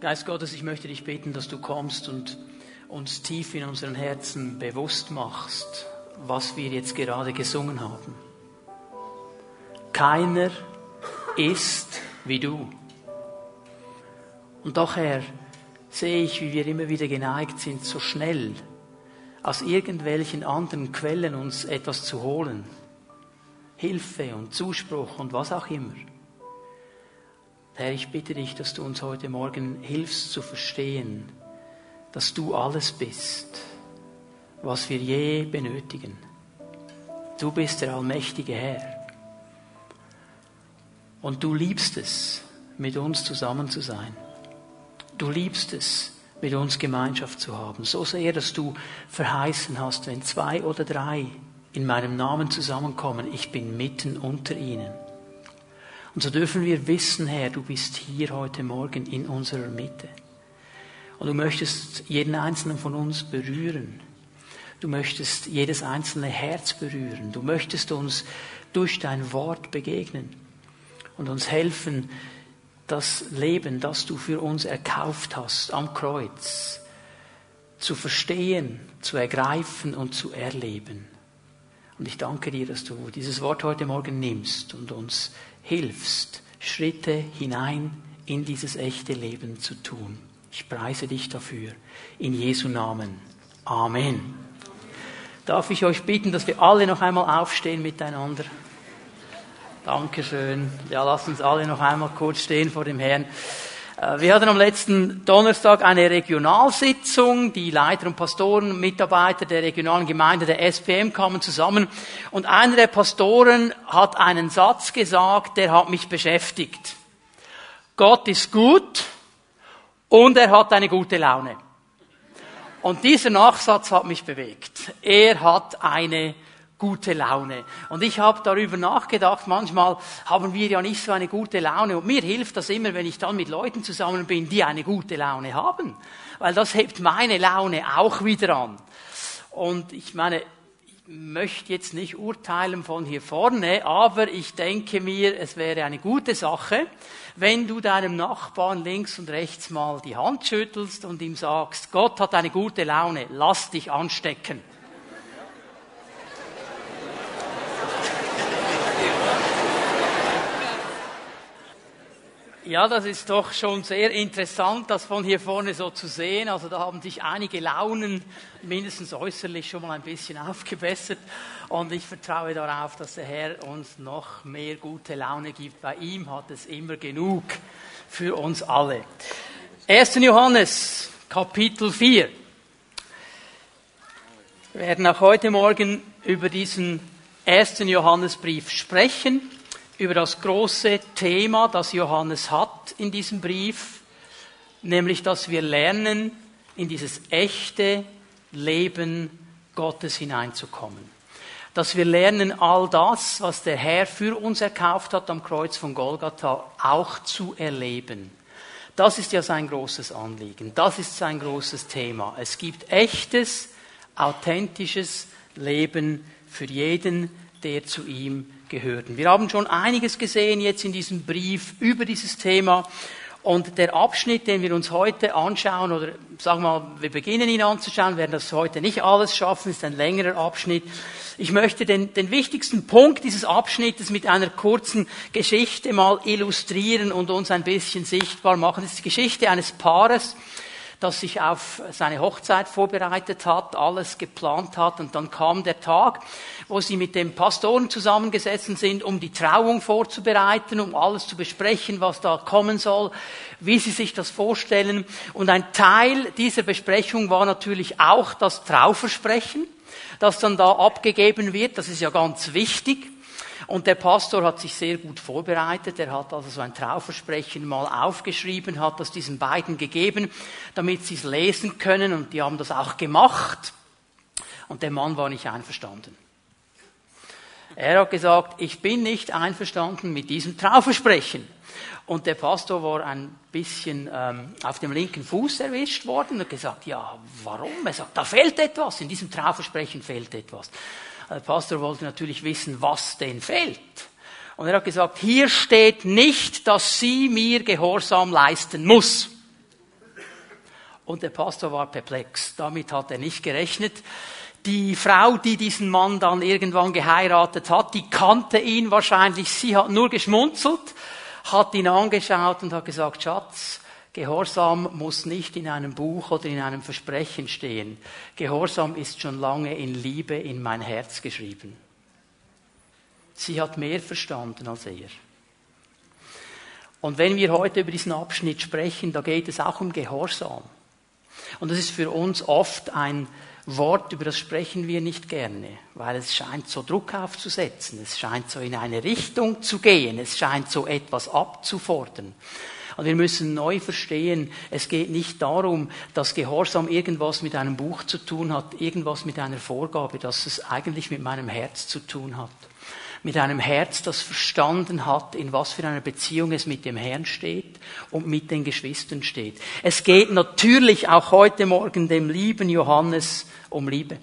Geist Gottes, ich möchte dich bitten, dass du kommst und uns tief in unseren Herzen bewusst machst, was wir jetzt gerade gesungen haben. Keiner ist wie du. Und doch, Herr, sehe ich, wie wir immer wieder geneigt sind, so schnell aus irgendwelchen anderen Quellen uns etwas zu holen. Hilfe und Zuspruch und was auch immer. Herr, ich bitte dich, dass du uns heute Morgen hilfst zu verstehen, dass du alles bist, was wir je benötigen. Du bist der allmächtige Herr. Und du liebst es, mit uns zusammen zu sein. Du liebst es, mit uns Gemeinschaft zu haben. So sehr, dass du verheißen hast, wenn zwei oder drei in meinem Namen zusammenkommen, ich bin mitten unter ihnen. Und so dürfen wir wissen, Herr, du bist hier heute Morgen in unserer Mitte. Und du möchtest jeden einzelnen von uns berühren. Du möchtest jedes einzelne Herz berühren. Du möchtest uns durch dein Wort begegnen und uns helfen, das Leben, das du für uns erkauft hast am Kreuz, zu verstehen, zu ergreifen und zu erleben. Und ich danke dir, dass du dieses Wort heute Morgen nimmst und uns hilfst, Schritte hinein in dieses echte Leben zu tun. Ich preise dich dafür. In Jesu Namen. Amen. Darf ich euch bitten, dass wir alle noch einmal aufstehen miteinander? Dankeschön. Ja, lasst uns alle noch einmal kurz stehen vor dem Herrn. Äh, wir hatten am letzten Donnerstag eine Regionalsitzung. Die Leiter und Pastoren, Mitarbeiter der regionalen Gemeinde der SPM kamen zusammen. Und einer der Pastoren hat einen Satz gesagt, der hat mich beschäftigt. Gott ist gut und er hat eine gute Laune. Und dieser Nachsatz hat mich bewegt. Er hat eine gute Laune. Und ich habe darüber nachgedacht, manchmal haben wir ja nicht so eine gute Laune. Und mir hilft das immer, wenn ich dann mit Leuten zusammen bin, die eine gute Laune haben. Weil das hebt meine Laune auch wieder an. Und ich meine, ich möchte jetzt nicht urteilen von hier vorne, aber ich denke mir, es wäre eine gute Sache, wenn du deinem Nachbarn links und rechts mal die Hand schüttelst und ihm sagst, Gott hat eine gute Laune, lass dich anstecken. Ja, das ist doch schon sehr interessant, das von hier vorne so zu sehen. Also da haben sich einige Launen mindestens äußerlich schon mal ein bisschen aufgebessert. Und ich vertraue darauf, dass der Herr uns noch mehr gute Laune gibt. Bei ihm hat es immer genug für uns alle. 1. Johannes, Kapitel 4. Wir werden auch heute Morgen über diesen 1. Johannesbrief sprechen über das große Thema, das Johannes hat in diesem Brief, nämlich dass wir lernen, in dieses echte Leben Gottes hineinzukommen. Dass wir lernen, all das, was der Herr für uns erkauft hat am Kreuz von Golgatha, auch zu erleben. Das ist ja sein großes Anliegen. Das ist sein großes Thema. Es gibt echtes, authentisches Leben für jeden, der zu ihm gehörten. Wir haben schon einiges gesehen jetzt in diesem Brief über dieses Thema. Und der Abschnitt, den wir uns heute anschauen, oder sagen wir mal, wir beginnen ihn anzuschauen, werden das heute nicht alles schaffen, ist ein längerer Abschnitt. Ich möchte den, den wichtigsten Punkt dieses Abschnittes mit einer kurzen Geschichte mal illustrieren und uns ein bisschen sichtbar machen. Das ist die Geschichte eines Paares, das sich auf seine Hochzeit vorbereitet hat, alles geplant hat und dann kam der Tag, wo sie mit dem Pastoren zusammengesessen sind, um die Trauung vorzubereiten, um alles zu besprechen, was da kommen soll, wie sie sich das vorstellen. Und ein Teil dieser Besprechung war natürlich auch das Trauversprechen, das dann da abgegeben wird. Das ist ja ganz wichtig. Und der Pastor hat sich sehr gut vorbereitet. Er hat also so ein Trauversprechen mal aufgeschrieben, hat das diesen beiden gegeben, damit sie es lesen können. Und die haben das auch gemacht. Und der Mann war nicht einverstanden. Er hat gesagt, ich bin nicht einverstanden mit diesem Trauversprechen. Und der Pastor war ein bisschen ähm, auf dem linken Fuß erwischt worden und gesagt, ja, warum? Er sagt, da fehlt etwas, in diesem Trauversprechen fehlt etwas. Der Pastor wollte natürlich wissen, was denn fehlt. Und er hat gesagt, hier steht nicht, dass sie mir Gehorsam leisten muss. Und der Pastor war perplex. Damit hat er nicht gerechnet. Die Frau, die diesen Mann dann irgendwann geheiratet hat, die kannte ihn wahrscheinlich. Sie hat nur geschmunzelt, hat ihn angeschaut und hat gesagt, Schatz, Gehorsam muss nicht in einem Buch oder in einem Versprechen stehen. Gehorsam ist schon lange in Liebe in mein Herz geschrieben. Sie hat mehr verstanden als er. Und wenn wir heute über diesen Abschnitt sprechen, da geht es auch um Gehorsam. Und das ist für uns oft ein Wort, über das sprechen wir nicht gerne, weil es scheint so Druck aufzusetzen, es scheint so in eine Richtung zu gehen, es scheint so etwas abzufordern. Und wir müssen neu verstehen, es geht nicht darum, dass Gehorsam irgendwas mit einem Buch zu tun hat, irgendwas mit einer Vorgabe, dass es eigentlich mit meinem Herz zu tun hat mit einem Herz, das verstanden hat, in was für einer Beziehung es mit dem Herrn steht und mit den Geschwistern steht. Es geht natürlich auch heute Morgen dem lieben Johannes um Liebe.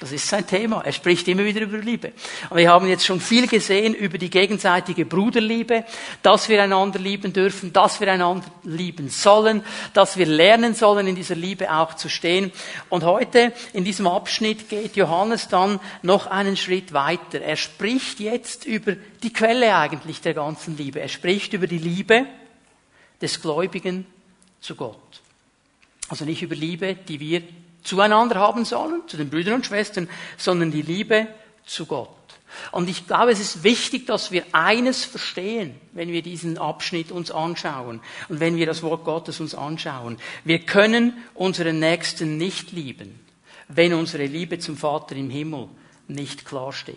Das ist sein Thema. Er spricht immer wieder über Liebe. Und wir haben jetzt schon viel gesehen über die gegenseitige Bruderliebe, dass wir einander lieben dürfen, dass wir einander lieben sollen, dass wir lernen sollen, in dieser Liebe auch zu stehen. Und heute in diesem Abschnitt geht Johannes dann noch einen Schritt weiter. Er spricht jetzt über die Quelle eigentlich der ganzen Liebe. Er spricht über die Liebe des Gläubigen zu Gott. Also nicht über Liebe, die wir zueinander haben sollen, zu den Brüdern und Schwestern, sondern die Liebe zu Gott. Und ich glaube, es ist wichtig, dass wir eines verstehen, wenn wir diesen Abschnitt uns anschauen und wenn wir das Wort Gottes uns anschauen. Wir können unseren Nächsten nicht lieben, wenn unsere Liebe zum Vater im Himmel nicht klar steht.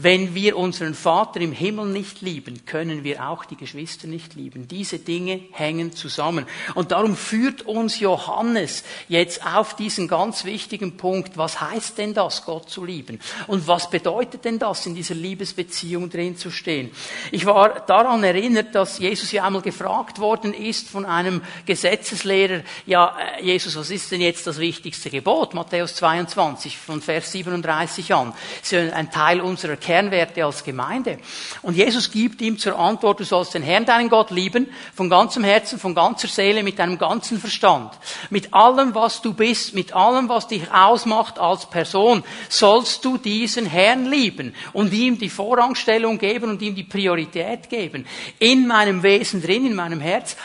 Wenn wir unseren Vater im Himmel nicht lieben, können wir auch die Geschwister nicht lieben. Diese Dinge hängen zusammen. Und darum führt uns Johannes jetzt auf diesen ganz wichtigen Punkt. Was heißt denn das, Gott zu lieben? Und was bedeutet denn das, in dieser Liebesbeziehung drin zu stehen? Ich war daran erinnert, dass Jesus ja einmal gefragt worden ist von einem Gesetzeslehrer, ja, äh, Jesus, was ist denn jetzt das wichtigste Gebot? Matthäus 22 von Vers 37 an. Das ein Teil unserer Kernwerte als Gemeinde. Und Jesus gibt ihm zur Antwort, du sollst den Herrn, deinen Gott lieben, von ganzem Herzen, von ganzer Seele, mit deinem ganzen Verstand. Mit allem, was du bist, mit allem, was dich ausmacht als Person, sollst du diesen Herrn lieben und ihm die Vorrangstellung geben und ihm die Priorität geben. In meinem Wesen drin, in meinem Herz,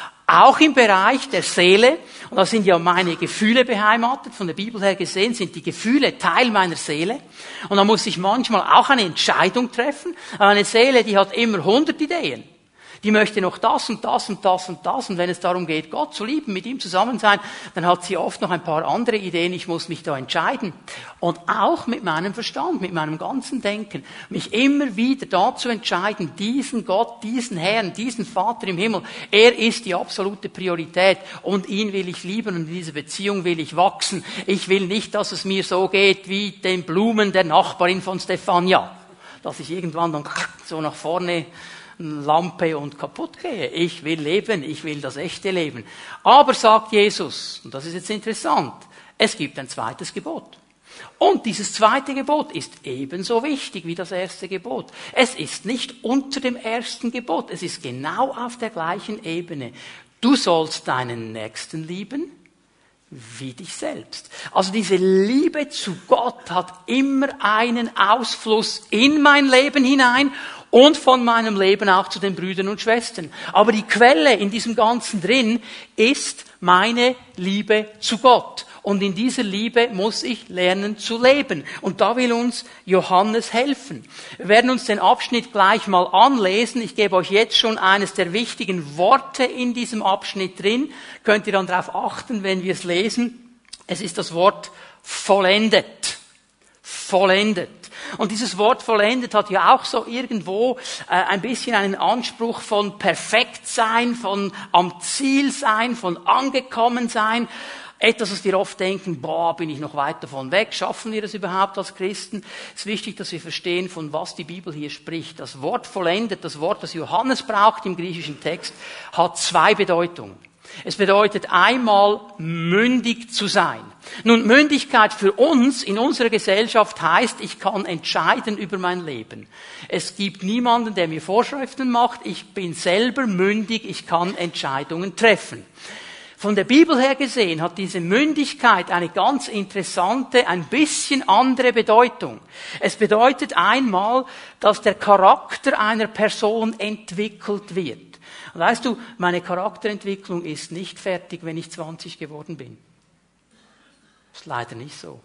auch im Bereich der Seele, und da sind ja meine Gefühle beheimatet, von der Bibel her gesehen sind die Gefühle Teil meiner Seele. Und da muss ich manchmal auch eine Entscheidung treffen. Eine Seele, die hat immer hundert Ideen die möchte noch das und das und das und das. Und wenn es darum geht, Gott zu lieben, mit ihm zusammen sein, dann hat sie oft noch ein paar andere Ideen. Ich muss mich da entscheiden. Und auch mit meinem Verstand, mit meinem ganzen Denken, mich immer wieder dazu entscheiden, diesen Gott, diesen Herrn, diesen Vater im Himmel, er ist die absolute Priorität. Und ihn will ich lieben und in dieser Beziehung will ich wachsen. Ich will nicht, dass es mir so geht wie den Blumen der Nachbarin von Stefania. Dass ich irgendwann dann so nach vorne Lampe und kaputt gehe. Ich will leben, ich will das echte Leben. Aber sagt Jesus, und das ist jetzt interessant, es gibt ein zweites Gebot. Und dieses zweite Gebot ist ebenso wichtig wie das erste Gebot. Es ist nicht unter dem ersten Gebot, es ist genau auf der gleichen Ebene. Du sollst deinen Nächsten lieben wie dich selbst. Also diese Liebe zu Gott hat immer einen Ausfluss in mein Leben hinein und von meinem Leben auch zu den Brüdern und Schwestern. Aber die Quelle in diesem Ganzen drin ist meine Liebe zu Gott. Und in dieser Liebe muss ich lernen zu leben. Und da will uns Johannes helfen. Wir werden uns den Abschnitt gleich mal anlesen. Ich gebe euch jetzt schon eines der wichtigen Worte in diesem Abschnitt drin. Könnt ihr dann darauf achten, wenn wir es lesen. Es ist das Wort vollendet. Vollendet. Und dieses Wort vollendet hat ja auch so irgendwo äh, ein bisschen einen Anspruch von perfekt sein, von am Ziel sein, von angekommen sein. Etwas, was wir oft denken, boah, bin ich noch weit davon weg, schaffen wir das überhaupt als Christen? Es ist wichtig, dass wir verstehen, von was die Bibel hier spricht. Das Wort vollendet, das Wort, das Johannes braucht im griechischen Text, hat zwei Bedeutungen. Es bedeutet einmal mündig zu sein. Nun, Mündigkeit für uns in unserer Gesellschaft heißt, ich kann entscheiden über mein Leben. Es gibt niemanden, der mir Vorschriften macht. Ich bin selber mündig, ich kann Entscheidungen treffen. Von der Bibel her gesehen hat diese Mündigkeit eine ganz interessante, ein bisschen andere Bedeutung. Es bedeutet einmal, dass der Charakter einer Person entwickelt wird. Und weißt du, meine Charakterentwicklung ist nicht fertig, wenn ich 20 geworden bin. Ist leider nicht so.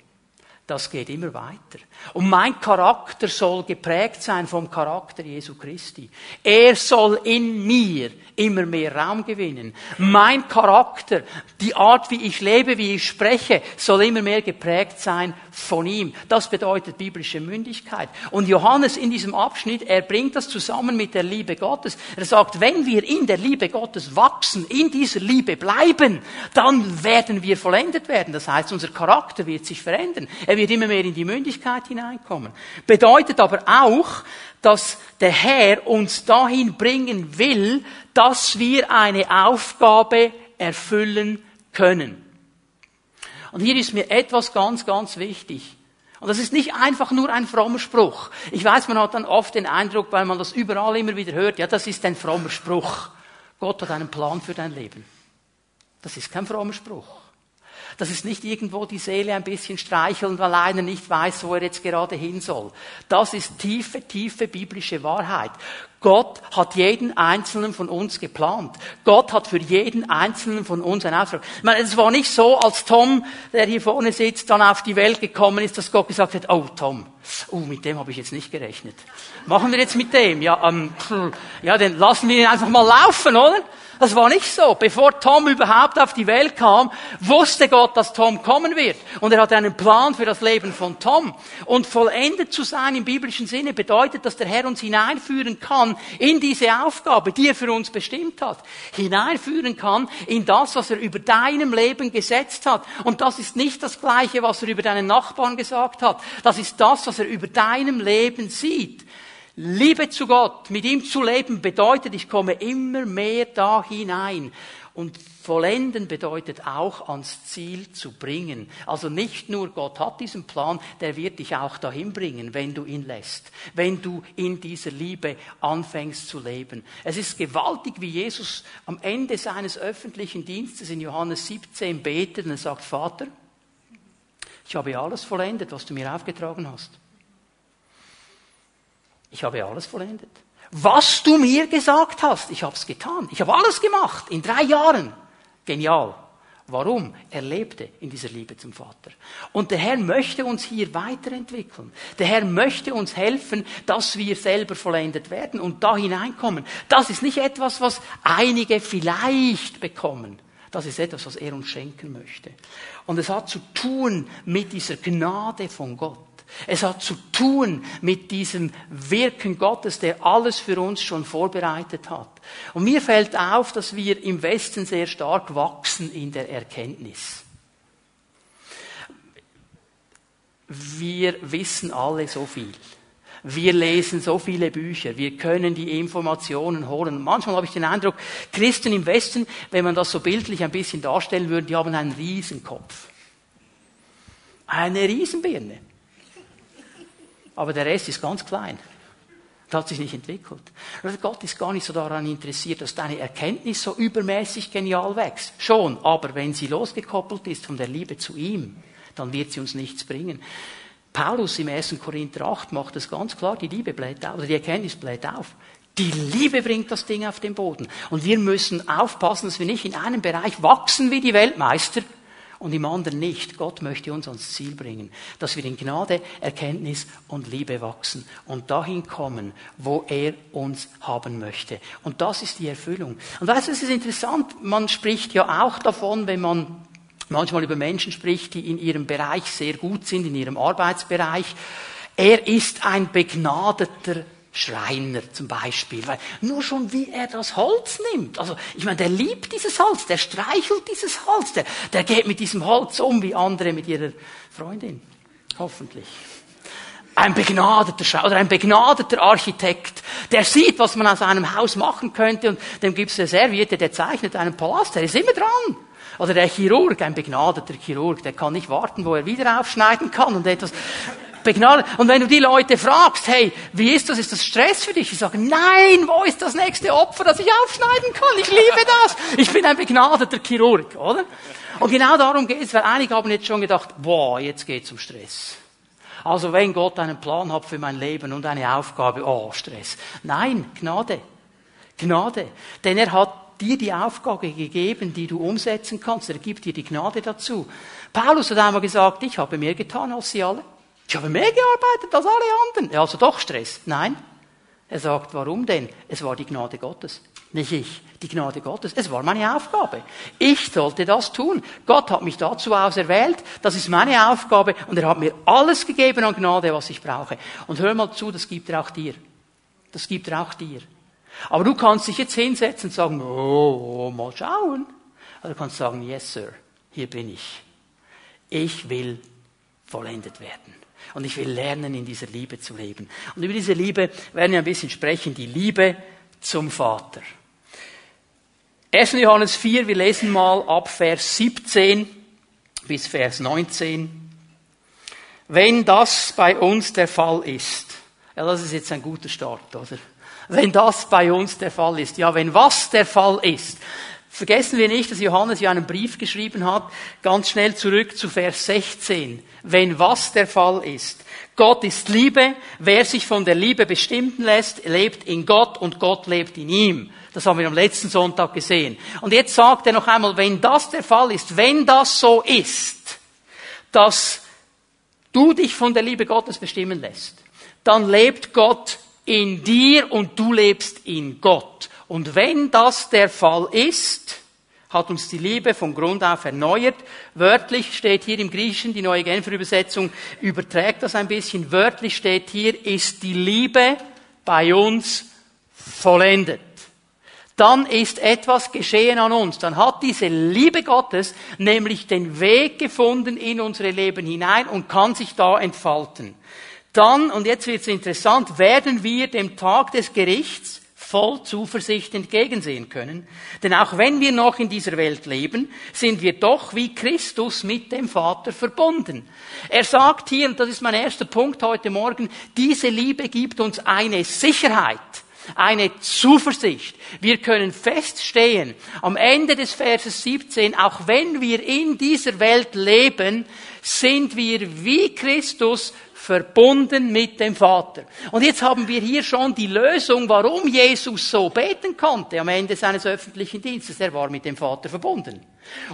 Das geht immer weiter. Und mein Charakter soll geprägt sein vom Charakter Jesu Christi. Er soll in mir immer mehr Raum gewinnen. Mein Charakter, die Art, wie ich lebe, wie ich spreche, soll immer mehr geprägt sein von ihm. Das bedeutet biblische Mündigkeit. Und Johannes in diesem Abschnitt, er bringt das zusammen mit der Liebe Gottes. Er sagt, wenn wir in der Liebe Gottes wachsen, in dieser Liebe bleiben, dann werden wir vollendet werden. Das heißt, unser Charakter wird sich verändern. Er wird immer mehr in die Mündigkeit hineinkommen. Bedeutet aber auch, dass der Herr uns dahin bringen will, dass wir eine Aufgabe erfüllen können. Und hier ist mir etwas ganz, ganz wichtig. Und das ist nicht einfach nur ein frommer Spruch. Ich weiß, man hat dann oft den Eindruck, weil man das überall immer wieder hört, ja, das ist ein frommer Spruch. Gott hat einen Plan für dein Leben. Das ist kein frommer Spruch. Das ist nicht irgendwo die Seele ein bisschen streicheln, weil einer nicht weiß, wo er jetzt gerade hin soll. Das ist tiefe, tiefe biblische Wahrheit. Gott hat jeden einzelnen von uns geplant. Gott hat für jeden einzelnen von uns einen Auftrag. Ich meine, es war nicht so, als Tom, der hier vorne sitzt, dann auf die Welt gekommen ist, dass Gott gesagt hat, oh Tom, oh, mit dem habe ich jetzt nicht gerechnet. Machen wir jetzt mit dem? Ja, ähm, ja, dann lassen wir ihn einfach mal laufen, oder? Das war nicht so. Bevor Tom überhaupt auf die Welt kam, wusste Gott, dass Tom kommen wird. Und er hatte einen Plan für das Leben von Tom. Und vollendet zu sein im biblischen Sinne bedeutet, dass der Herr uns hineinführen kann in diese Aufgabe, die er für uns bestimmt hat. Hineinführen kann in das, was er über deinem Leben gesetzt hat. Und das ist nicht das Gleiche, was er über deinen Nachbarn gesagt hat. Das ist das, was er über deinem Leben sieht. Liebe zu Gott, mit ihm zu leben, bedeutet, ich komme immer mehr da hinein. Und vollenden bedeutet auch ans Ziel zu bringen. Also nicht nur Gott hat diesen Plan, der wird dich auch dahin bringen, wenn du ihn lässt, wenn du in dieser Liebe anfängst zu leben. Es ist gewaltig, wie Jesus am Ende seines öffentlichen Dienstes in Johannes 17 betet und er sagt, Vater, ich habe alles vollendet, was du mir aufgetragen hast. Ich habe alles vollendet. Was du mir gesagt hast, ich habe es getan. Ich habe alles gemacht in drei Jahren. Genial. Warum? Er lebte in dieser Liebe zum Vater. Und der Herr möchte uns hier weiterentwickeln. Der Herr möchte uns helfen, dass wir selber vollendet werden und da hineinkommen. Das ist nicht etwas, was einige vielleicht bekommen. Das ist etwas, was er uns schenken möchte. Und es hat zu tun mit dieser Gnade von Gott. Es hat zu tun mit diesem Wirken Gottes, der alles für uns schon vorbereitet hat. Und mir fällt auf, dass wir im Westen sehr stark wachsen in der Erkenntnis. Wir wissen alle so viel. Wir lesen so viele Bücher, wir können die Informationen holen. Manchmal habe ich den Eindruck, Christen im Westen, wenn man das so bildlich ein bisschen darstellen würde, die haben einen Riesenkopf. Eine Riesenbirne aber der Rest ist ganz klein. Das hat sich nicht entwickelt. Gott ist gar nicht so daran interessiert, dass deine Erkenntnis so übermäßig genial wächst. Schon, aber wenn sie losgekoppelt ist von der Liebe zu ihm, dann wird sie uns nichts bringen. Paulus im 1. Korinther 8 macht es ganz klar, die Liebe bläht auf, oder die Erkenntnis bläht auf. Die Liebe bringt das Ding auf den Boden. Und wir müssen aufpassen, dass wir nicht in einem Bereich wachsen wie die Weltmeister und im anderen nicht. Gott möchte uns ans Ziel bringen, dass wir in Gnade, Erkenntnis und Liebe wachsen und dahin kommen, wo er uns haben möchte. Und das ist die Erfüllung. Und weißt du, es ist interessant, man spricht ja auch davon, wenn man manchmal über Menschen spricht, die in ihrem Bereich sehr gut sind, in ihrem Arbeitsbereich. Er ist ein begnadeter Schreiner zum Beispiel, weil nur schon wie er das Holz nimmt, also ich meine, der liebt dieses Holz, der streichelt dieses Holz, der, der geht mit diesem Holz um wie andere mit ihrer Freundin, hoffentlich. Ein begnadeter Schreiner oder ein begnadeter Architekt, der sieht, was man aus einem Haus machen könnte und dem gibt es eine Serviette, der zeichnet einen Palast, der ist immer dran. Oder der Chirurg, ein begnadeter Chirurg, der kann nicht warten, wo er wieder aufschneiden kann und etwas Begnadet. Und wenn du die Leute fragst, hey, wie ist das? Ist das Stress für dich? Die sagen, nein, wo ist das nächste Opfer, das ich aufschneiden kann? Ich liebe das. Ich bin ein begnadeter Chirurg, oder? Und genau darum geht es, weil einige haben jetzt schon gedacht, boah, jetzt geht's um Stress. Also wenn Gott einen Plan hat für mein Leben und eine Aufgabe, oh, Stress. Nein, Gnade. Gnade. Denn er hat dir die Aufgabe gegeben, die du umsetzen kannst. Er gibt dir die Gnade dazu. Paulus hat einmal gesagt, ich habe mehr getan als sie alle. Ich habe mehr gearbeitet als alle anderen. Ja, also doch Stress. Nein. Er sagt, warum denn? Es war die Gnade Gottes. Nicht ich. Die Gnade Gottes. Es war meine Aufgabe. Ich sollte das tun. Gott hat mich dazu auserwählt. Das ist meine Aufgabe. Und er hat mir alles gegeben an Gnade, was ich brauche. Und hör mal zu, das gibt er auch dir. Das gibt er auch dir. Aber du kannst dich jetzt hinsetzen und sagen, oh, mal schauen. Oder du kannst sagen, yes, sir, hier bin ich. Ich will vollendet werden. Und ich will lernen, in dieser Liebe zu leben. Und über diese Liebe werden wir ein bisschen sprechen, die Liebe zum Vater. 1. Johannes 4, wir lesen mal ab Vers 17 bis Vers 19. Wenn das bei uns der Fall ist, ja, das ist jetzt ein guter Start, oder? Wenn das bei uns der Fall ist, ja, wenn was der Fall ist, Vergessen wir nicht, dass Johannes ja einen Brief geschrieben hat, ganz schnell zurück zu Vers 16. Wenn was der Fall ist. Gott ist Liebe, wer sich von der Liebe bestimmen lässt, lebt in Gott und Gott lebt in ihm. Das haben wir am letzten Sonntag gesehen. Und jetzt sagt er noch einmal, wenn das der Fall ist, wenn das so ist, dass du dich von der Liebe Gottes bestimmen lässt, dann lebt Gott in dir und du lebst in Gott. Und wenn das der Fall ist, hat uns die Liebe von Grund auf erneuert. Wörtlich steht hier im Griechischen, die neue Genfer Übersetzung überträgt das ein bisschen. Wörtlich steht hier, ist die Liebe bei uns vollendet. Dann ist etwas geschehen an uns. Dann hat diese Liebe Gottes nämlich den Weg gefunden in unsere Leben hinein und kann sich da entfalten. Dann, und jetzt wird es interessant, werden wir dem Tag des Gerichts voll Zuversicht entgegensehen können. Denn auch wenn wir noch in dieser Welt leben, sind wir doch wie Christus mit dem Vater verbunden. Er sagt hier, und das ist mein erster Punkt heute Morgen, diese Liebe gibt uns eine Sicherheit eine Zuversicht. Wir können feststehen, am Ende des Verses 17, auch wenn wir in dieser Welt leben, sind wir wie Christus verbunden mit dem Vater. Und jetzt haben wir hier schon die Lösung, warum Jesus so beten konnte am Ende seines öffentlichen Dienstes. Er war mit dem Vater verbunden.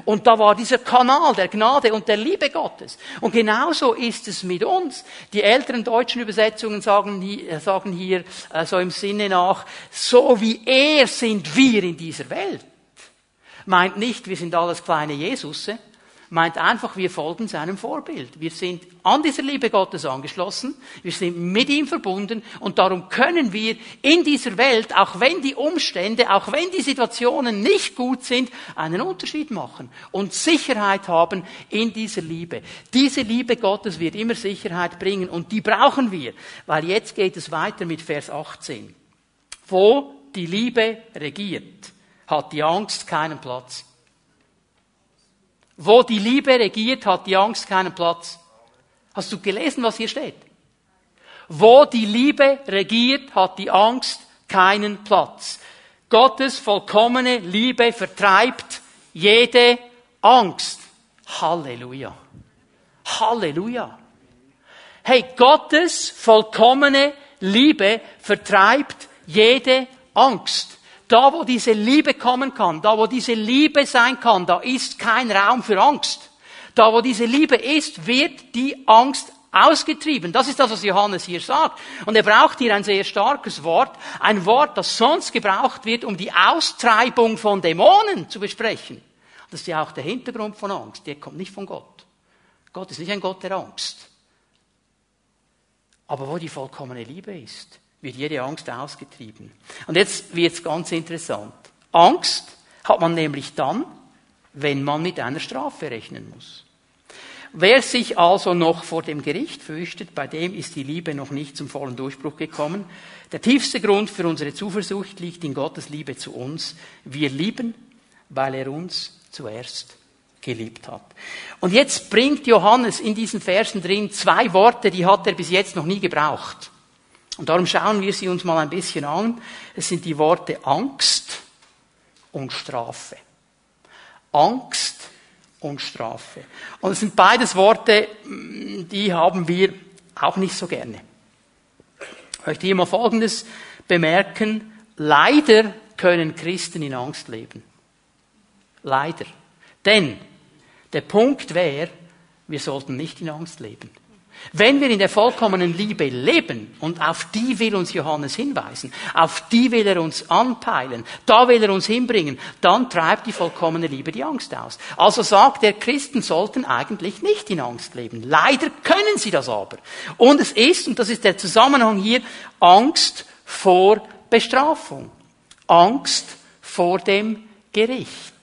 Und da war dieser Kanal der Gnade und der Liebe Gottes. Und genauso ist es mit uns. Die älteren deutschen Übersetzungen sagen hier, sagen hier äh, so im Sinne nach, so wie er sind wir in dieser Welt. Meint nicht, wir sind alles kleine Jesusse, meint einfach, wir folgen seinem Vorbild. Wir sind an dieser Liebe Gottes angeschlossen, wir sind mit ihm verbunden und darum können wir in dieser Welt, auch wenn die Umstände, auch wenn die Situationen nicht gut sind, einen Unterschied machen und Sicherheit haben in dieser Liebe. Diese Liebe Gottes wird immer Sicherheit bringen und die brauchen wir, weil jetzt geht es weiter mit Vers 18. Wo die Liebe regiert, hat die Angst keinen Platz. Wo die Liebe regiert, hat die Angst keinen Platz. Hast du gelesen, was hier steht? Wo die Liebe regiert, hat die Angst keinen Platz. Gottes vollkommene Liebe vertreibt jede Angst. Halleluja. Halleluja. Hey, Gottes vollkommene Liebe vertreibt jede Angst. Da, wo diese Liebe kommen kann, da, wo diese Liebe sein kann, da ist kein Raum für Angst. Da, wo diese Liebe ist, wird die Angst ausgetrieben. Das ist das, was Johannes hier sagt. Und er braucht hier ein sehr starkes Wort, ein Wort, das sonst gebraucht wird, um die Austreibung von Dämonen zu besprechen. Das ist ja auch der Hintergrund von Angst. Der kommt nicht von Gott. Gott ist nicht ein Gott der Angst. Aber wo die vollkommene Liebe ist, wird jede Angst ausgetrieben. Und jetzt wird es ganz interessant. Angst hat man nämlich dann, wenn man mit einer Strafe rechnen muss. Wer sich also noch vor dem Gericht fürchtet, bei dem ist die Liebe noch nicht zum vollen Durchbruch gekommen. Der tiefste Grund für unsere Zuversicht liegt in Gottes Liebe zu uns. Wir lieben, weil er uns zuerst geliebt hat. Und jetzt bringt Johannes in diesen Versen drin zwei Worte, die hat er bis jetzt noch nie gebraucht. Und darum schauen wir sie uns mal ein bisschen an. Es sind die Worte Angst und Strafe. Angst und Strafe. Und es sind beides Worte, die haben wir auch nicht so gerne. Ich möchte hier mal Folgendes bemerken. Leider können Christen in Angst leben. Leider. Denn der Punkt wäre, wir sollten nicht in Angst leben. Wenn wir in der vollkommenen Liebe leben, und auf die will uns Johannes hinweisen, auf die will er uns anpeilen, da will er uns hinbringen, dann treibt die vollkommene Liebe die Angst aus. Also sagt er, Christen sollten eigentlich nicht in Angst leben. Leider können sie das aber. Und es ist, und das ist der Zusammenhang hier, Angst vor Bestrafung. Angst vor dem Gericht.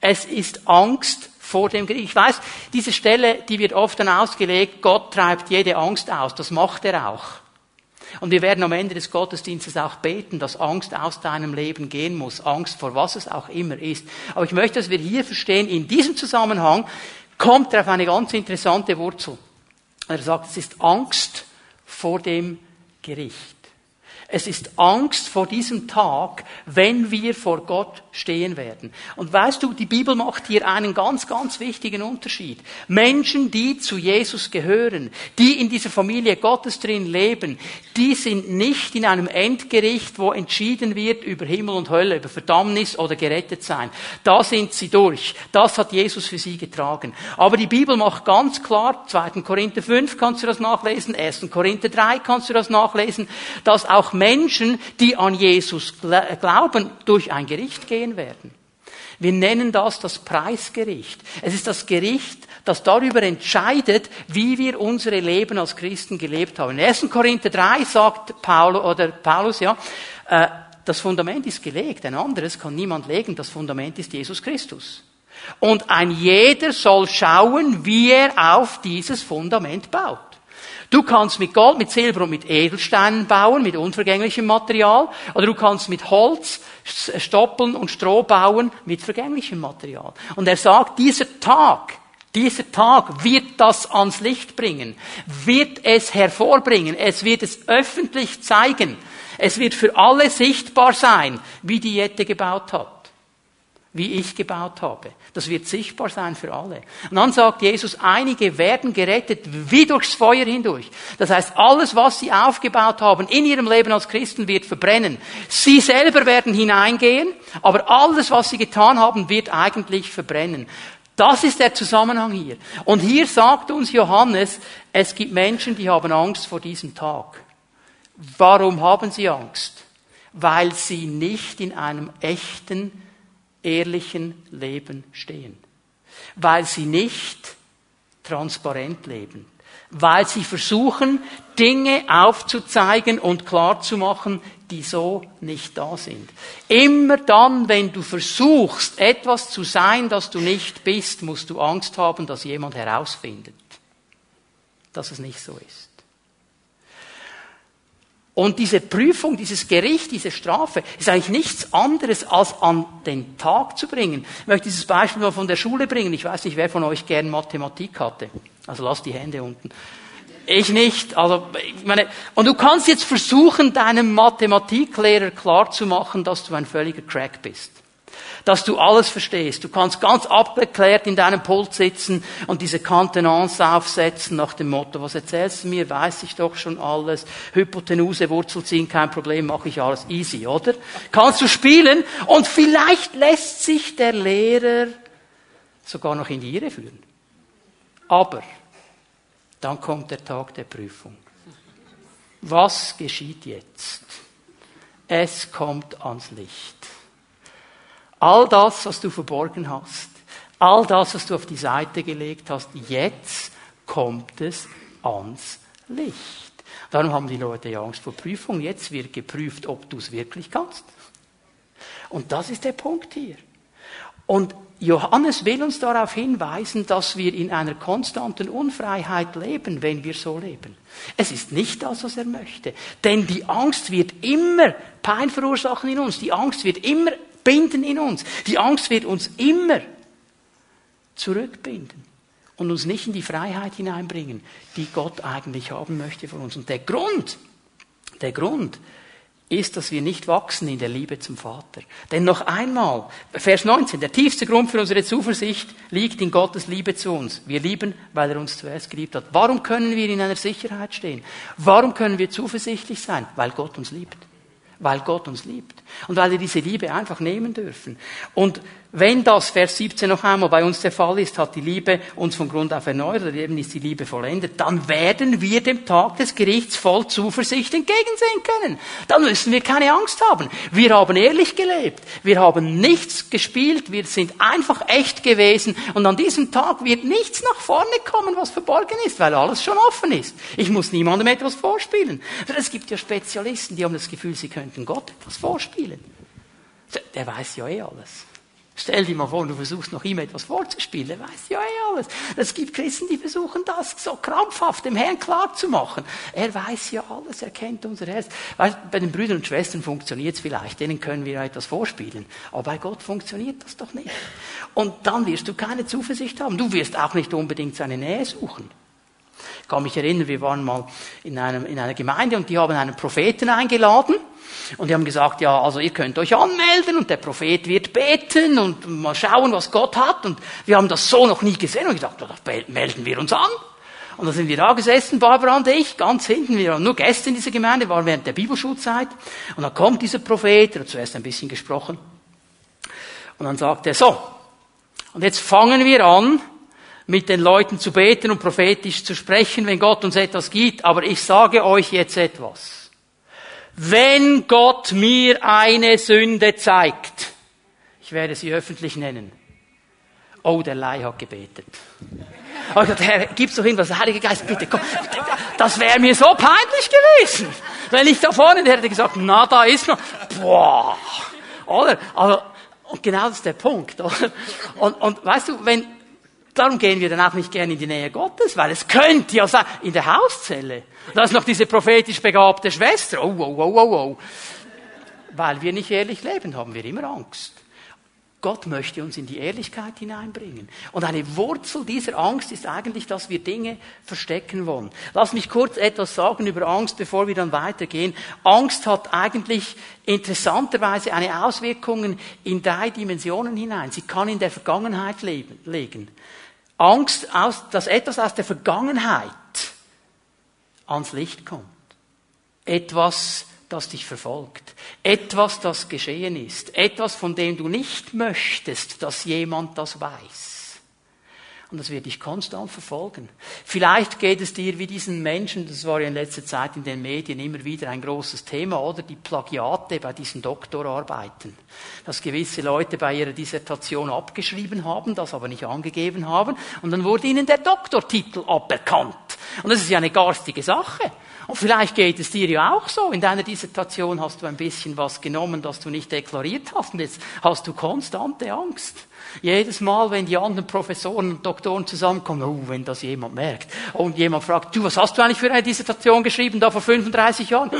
Es ist Angst vor dem Gericht. Ich weiß, diese Stelle, die wird oft dann ausgelegt, Gott treibt jede Angst aus. Das macht er auch. Und wir werden am Ende des Gottesdienstes auch beten, dass Angst aus deinem Leben gehen muss. Angst vor was es auch immer ist. Aber ich möchte, dass wir hier verstehen, in diesem Zusammenhang kommt er auf eine ganz interessante Wurzel. Er sagt, es ist Angst vor dem Gericht. Es ist Angst vor diesem Tag, wenn wir vor Gott stehen werden. Und weißt du, die Bibel macht hier einen ganz, ganz wichtigen Unterschied. Menschen, die zu Jesus gehören, die in dieser Familie Gottes drin leben, die sind nicht in einem Endgericht, wo entschieden wird über Himmel und Hölle, über Verdammnis oder gerettet sein. Da sind sie durch. Das hat Jesus für sie getragen. Aber die Bibel macht ganz klar, 2. Korinther 5 kannst du das nachlesen, 1. Korinther 3 kannst du das nachlesen, dass auch Menschen, die an Jesus glauben, durch ein Gericht gehen werden. Wir nennen das das Preisgericht. Es ist das Gericht, das darüber entscheidet, wie wir unsere Leben als Christen gelebt haben. In 1. Korinther 3 sagt Paulus, oder Paulus, ja, äh, das Fundament ist gelegt. Ein anderes kann niemand legen. Das Fundament ist Jesus Christus. Und ein jeder soll schauen, wie er auf dieses Fundament baut. Du kannst mit Gold, mit Silber und mit Edelsteinen bauen, mit unvergänglichem Material, oder du kannst mit Holz, Stoppeln und Stroh bauen, mit vergänglichem Material. Und er sagt, dieser Tag, dieser Tag wird das ans Licht bringen, wird es hervorbringen, es wird es öffentlich zeigen, es wird für alle sichtbar sein, wie die Jette gebaut hat wie ich gebaut habe. Das wird sichtbar sein für alle. Und dann sagt Jesus, einige werden gerettet wie durchs Feuer hindurch. Das heißt, alles, was sie aufgebaut haben in ihrem Leben als Christen, wird verbrennen. Sie selber werden hineingehen, aber alles, was sie getan haben, wird eigentlich verbrennen. Das ist der Zusammenhang hier. Und hier sagt uns Johannes, es gibt Menschen, die haben Angst vor diesem Tag. Warum haben sie Angst? Weil sie nicht in einem echten ehrlichen Leben stehen. Weil sie nicht transparent leben. Weil sie versuchen, Dinge aufzuzeigen und klarzumachen, die so nicht da sind. Immer dann, wenn du versuchst, etwas zu sein, das du nicht bist, musst du Angst haben, dass jemand herausfindet, dass es nicht so ist. Und diese Prüfung, dieses Gericht, diese Strafe ist eigentlich nichts anderes als an den Tag zu bringen. Ich möchte dieses Beispiel mal von der Schule bringen. Ich weiß nicht, wer von euch gern Mathematik hatte. Also lasst die Hände unten. Ich nicht. Also, ich meine, und du kannst jetzt versuchen, deinem Mathematiklehrer klarzumachen, dass du ein völliger Crack bist dass du alles verstehst. Du kannst ganz abgeklärt in deinem Pult sitzen und diese Kantenance aufsetzen nach dem Motto, was erzählst du mir, weiß ich doch schon alles. Hypotenuse, Wurzel ziehen, kein Problem, mache ich alles easy, oder? Kannst du spielen und vielleicht lässt sich der Lehrer sogar noch in die Irre führen. Aber dann kommt der Tag der Prüfung. Was geschieht jetzt? Es kommt ans Licht. All das, was du verborgen hast, all das, was du auf die Seite gelegt hast, jetzt kommt es ans Licht. Darum haben die Leute ja Angst vor Prüfung. Jetzt wird geprüft, ob du es wirklich kannst. Und das ist der Punkt hier. Und Johannes will uns darauf hinweisen, dass wir in einer konstanten Unfreiheit leben, wenn wir so leben. Es ist nicht das, was er möchte. Denn die Angst wird immer Pein verursachen in uns. Die Angst wird immer binden in uns. Die Angst wird uns immer zurückbinden und uns nicht in die Freiheit hineinbringen, die Gott eigentlich haben möchte von uns. Und der Grund, der Grund ist, dass wir nicht wachsen in der Liebe zum Vater. Denn noch einmal, Vers 19, der tiefste Grund für unsere Zuversicht liegt in Gottes Liebe zu uns. Wir lieben, weil er uns zuerst geliebt hat. Warum können wir in einer Sicherheit stehen? Warum können wir zuversichtlich sein? Weil Gott uns liebt. Weil Gott uns liebt. Und weil wir diese Liebe einfach nehmen dürfen. Und wenn das, Vers 17 noch einmal, bei uns der Fall ist, hat die Liebe uns von Grund auf erneuert, oder eben ist die Liebe vollendet, dann werden wir dem Tag des Gerichts voll Zuversicht entgegensehen können. Dann müssen wir keine Angst haben. Wir haben ehrlich gelebt. Wir haben nichts gespielt. Wir sind einfach echt gewesen. Und an diesem Tag wird nichts nach vorne kommen, was verborgen ist, weil alles schon offen ist. Ich muss niemandem etwas vorspielen. Es gibt ja Spezialisten, die haben das Gefühl, sie könnten Gott etwas vorspielen. Der weiß ja eh alles. Stell dir mal vor, du versuchst noch ihm etwas vorzuspielen, er weiß ja eh alles. Es gibt Christen, die versuchen das so krampfhaft dem Herrn klarzumachen. Er weiß ja alles, er kennt unser Herz. Weißt, bei den Brüdern und Schwestern funktioniert es vielleicht, denen können wir etwas vorspielen. Aber bei Gott funktioniert das doch nicht. Und dann wirst du keine Zuversicht haben. Du wirst auch nicht unbedingt seine Nähe suchen. Ich kann mich erinnern, wir waren mal in, einem, in einer Gemeinde und die haben einen Propheten eingeladen. Und die haben gesagt, ja, also ihr könnt euch anmelden und der Prophet wird beten und mal schauen, was Gott hat. Und wir haben das so noch nie gesehen und gesagt, ja, da melden wir uns an. Und dann sind wir da gesessen, Barbara und ich, ganz hinten. Wir waren nur Gäste in dieser Gemeinde, waren während der Bibelschulzeit. Und dann kommt dieser Prophet, er hat zuerst ein bisschen gesprochen. Und dann sagt er, so, und jetzt fangen wir an, mit den Leuten zu beten und prophetisch zu sprechen, wenn Gott uns etwas gibt. Aber ich sage euch jetzt etwas. Wenn Gott mir eine Sünde zeigt, ich werde sie öffentlich nennen. Oh, der Lai hat gebetet. Oh, der Herr, gib's doch hin, was der Heilige Geist, bitte, komm. Das wäre mir so peinlich gewesen. Wenn ich da vorne, hätte gesagt, na, da ist noch, boah. Oder? Also, und genau das ist der Punkt, oder? Und, und weißt du, wenn, Darum gehen wir dann auch nicht gerne in die Nähe Gottes, weil es könnte ja sein, in der Hauszelle. Da ist noch diese prophetisch begabte Schwester. Oh, oh, oh, oh, oh. Weil wir nicht ehrlich leben, haben wir immer Angst. Gott möchte uns in die Ehrlichkeit hineinbringen. Und eine Wurzel dieser Angst ist eigentlich, dass wir Dinge verstecken wollen. Lass mich kurz etwas sagen über Angst, bevor wir dann weitergehen. Angst hat eigentlich interessanterweise eine Auswirkung in drei Dimensionen hinein. Sie kann in der Vergangenheit leben, liegen. Angst, dass etwas aus der Vergangenheit ans Licht kommt. Etwas, das dich verfolgt. Etwas, das geschehen ist. Etwas, von dem du nicht möchtest, dass jemand das weiß. Und das wird dich konstant verfolgen. Vielleicht geht es dir wie diesen Menschen, das war ja in letzter Zeit in den Medien immer wieder ein großes Thema, oder die Plagiate bei diesen Doktorarbeiten. Dass gewisse Leute bei ihrer Dissertation abgeschrieben haben, das aber nicht angegeben haben, und dann wurde ihnen der Doktortitel aberkannt. Und das ist ja eine garstige Sache. Und vielleicht geht es dir ja auch so. In deiner Dissertation hast du ein bisschen was genommen, das du nicht deklariert hast, und jetzt hast du konstante Angst. Jedes Mal, wenn die anderen Professoren und Doktoren zusammenkommen, oh, wenn das jemand merkt, und jemand fragt, du, was hast du eigentlich für eine Dissertation geschrieben, da vor 35 Jahren?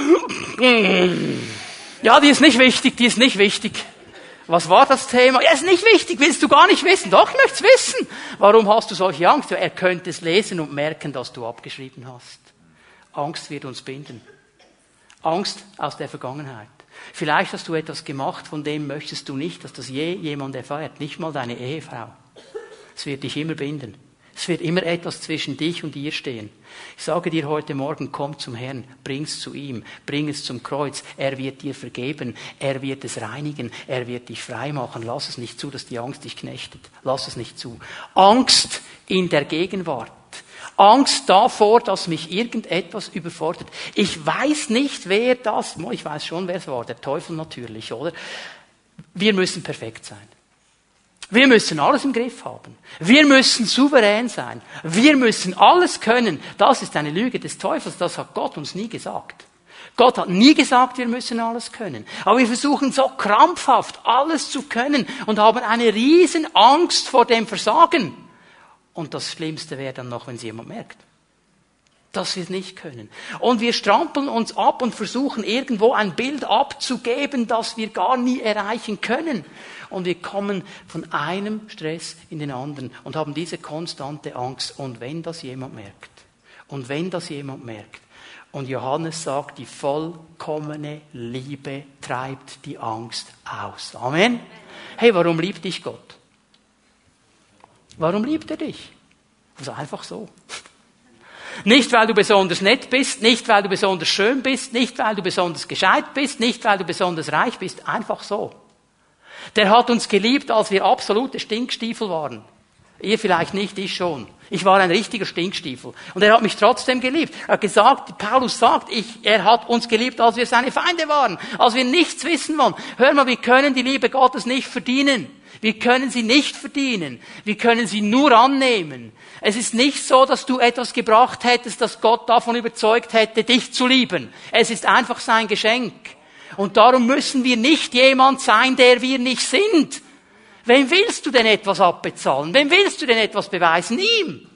Ja, die ist nicht wichtig, die ist nicht wichtig. Was war das Thema? Ja, ist nicht wichtig, willst du gar nicht wissen. Doch, ich möchte es wissen. Warum hast du solche Angst? Ja, er könnte es lesen und merken, dass du abgeschrieben hast. Angst wird uns binden. Angst aus der Vergangenheit. Vielleicht hast du etwas gemacht, von dem möchtest du nicht, dass das je jemand erfährt, nicht mal deine Ehefrau. Es wird dich immer binden. Es wird immer etwas zwischen dich und ihr stehen. Ich sage dir heute Morgen, komm zum Herrn, bring's zu ihm, bring es zum Kreuz. Er wird dir vergeben, er wird es reinigen, er wird dich frei machen. Lass es nicht zu, dass die Angst dich knechtet. Lass es nicht zu. Angst in der Gegenwart. Angst davor, dass mich irgendetwas überfordert. Ich weiß nicht, wer das, ich weiß schon, wer es war, der Teufel natürlich, oder? Wir müssen perfekt sein. Wir müssen alles im Griff haben. Wir müssen souverän sein. Wir müssen alles können. Das ist eine Lüge des Teufels. Das hat Gott uns nie gesagt. Gott hat nie gesagt, wir müssen alles können. Aber wir versuchen so krampfhaft alles zu können und haben eine riesen Angst vor dem Versagen. Und das Schlimmste wäre dann noch, wenn es jemand merkt. Dass wir es nicht können. Und wir strampeln uns ab und versuchen irgendwo ein Bild abzugeben, das wir gar nie erreichen können. Und wir kommen von einem Stress in den anderen und haben diese konstante Angst. Und wenn das jemand merkt, und wenn das jemand merkt, und Johannes sagt, die vollkommene Liebe treibt die Angst aus. Amen. Hey, warum liebt dich Gott? Warum liebt er dich? Also einfach so. Nicht, weil du besonders nett bist, nicht, weil du besonders schön bist, nicht, weil du besonders gescheit bist, nicht, weil du besonders reich bist, einfach so. Der hat uns geliebt, als wir absolute Stinkstiefel waren. Ihr vielleicht nicht, ich schon. Ich war ein richtiger Stinkstiefel. Und er hat mich trotzdem geliebt. Er hat gesagt, Paulus sagt, ich, er hat uns geliebt, als wir seine Feinde waren, als wir nichts wissen wollen. Hör mal, wir können die Liebe Gottes nicht verdienen. Wir können sie nicht verdienen. Wir können sie nur annehmen. Es ist nicht so, dass du etwas gebracht hättest, dass Gott davon überzeugt hätte, dich zu lieben. Es ist einfach sein Geschenk. Und darum müssen wir nicht jemand sein, der wir nicht sind. Wem willst du denn etwas abbezahlen? Wem willst du denn etwas beweisen? Ihm.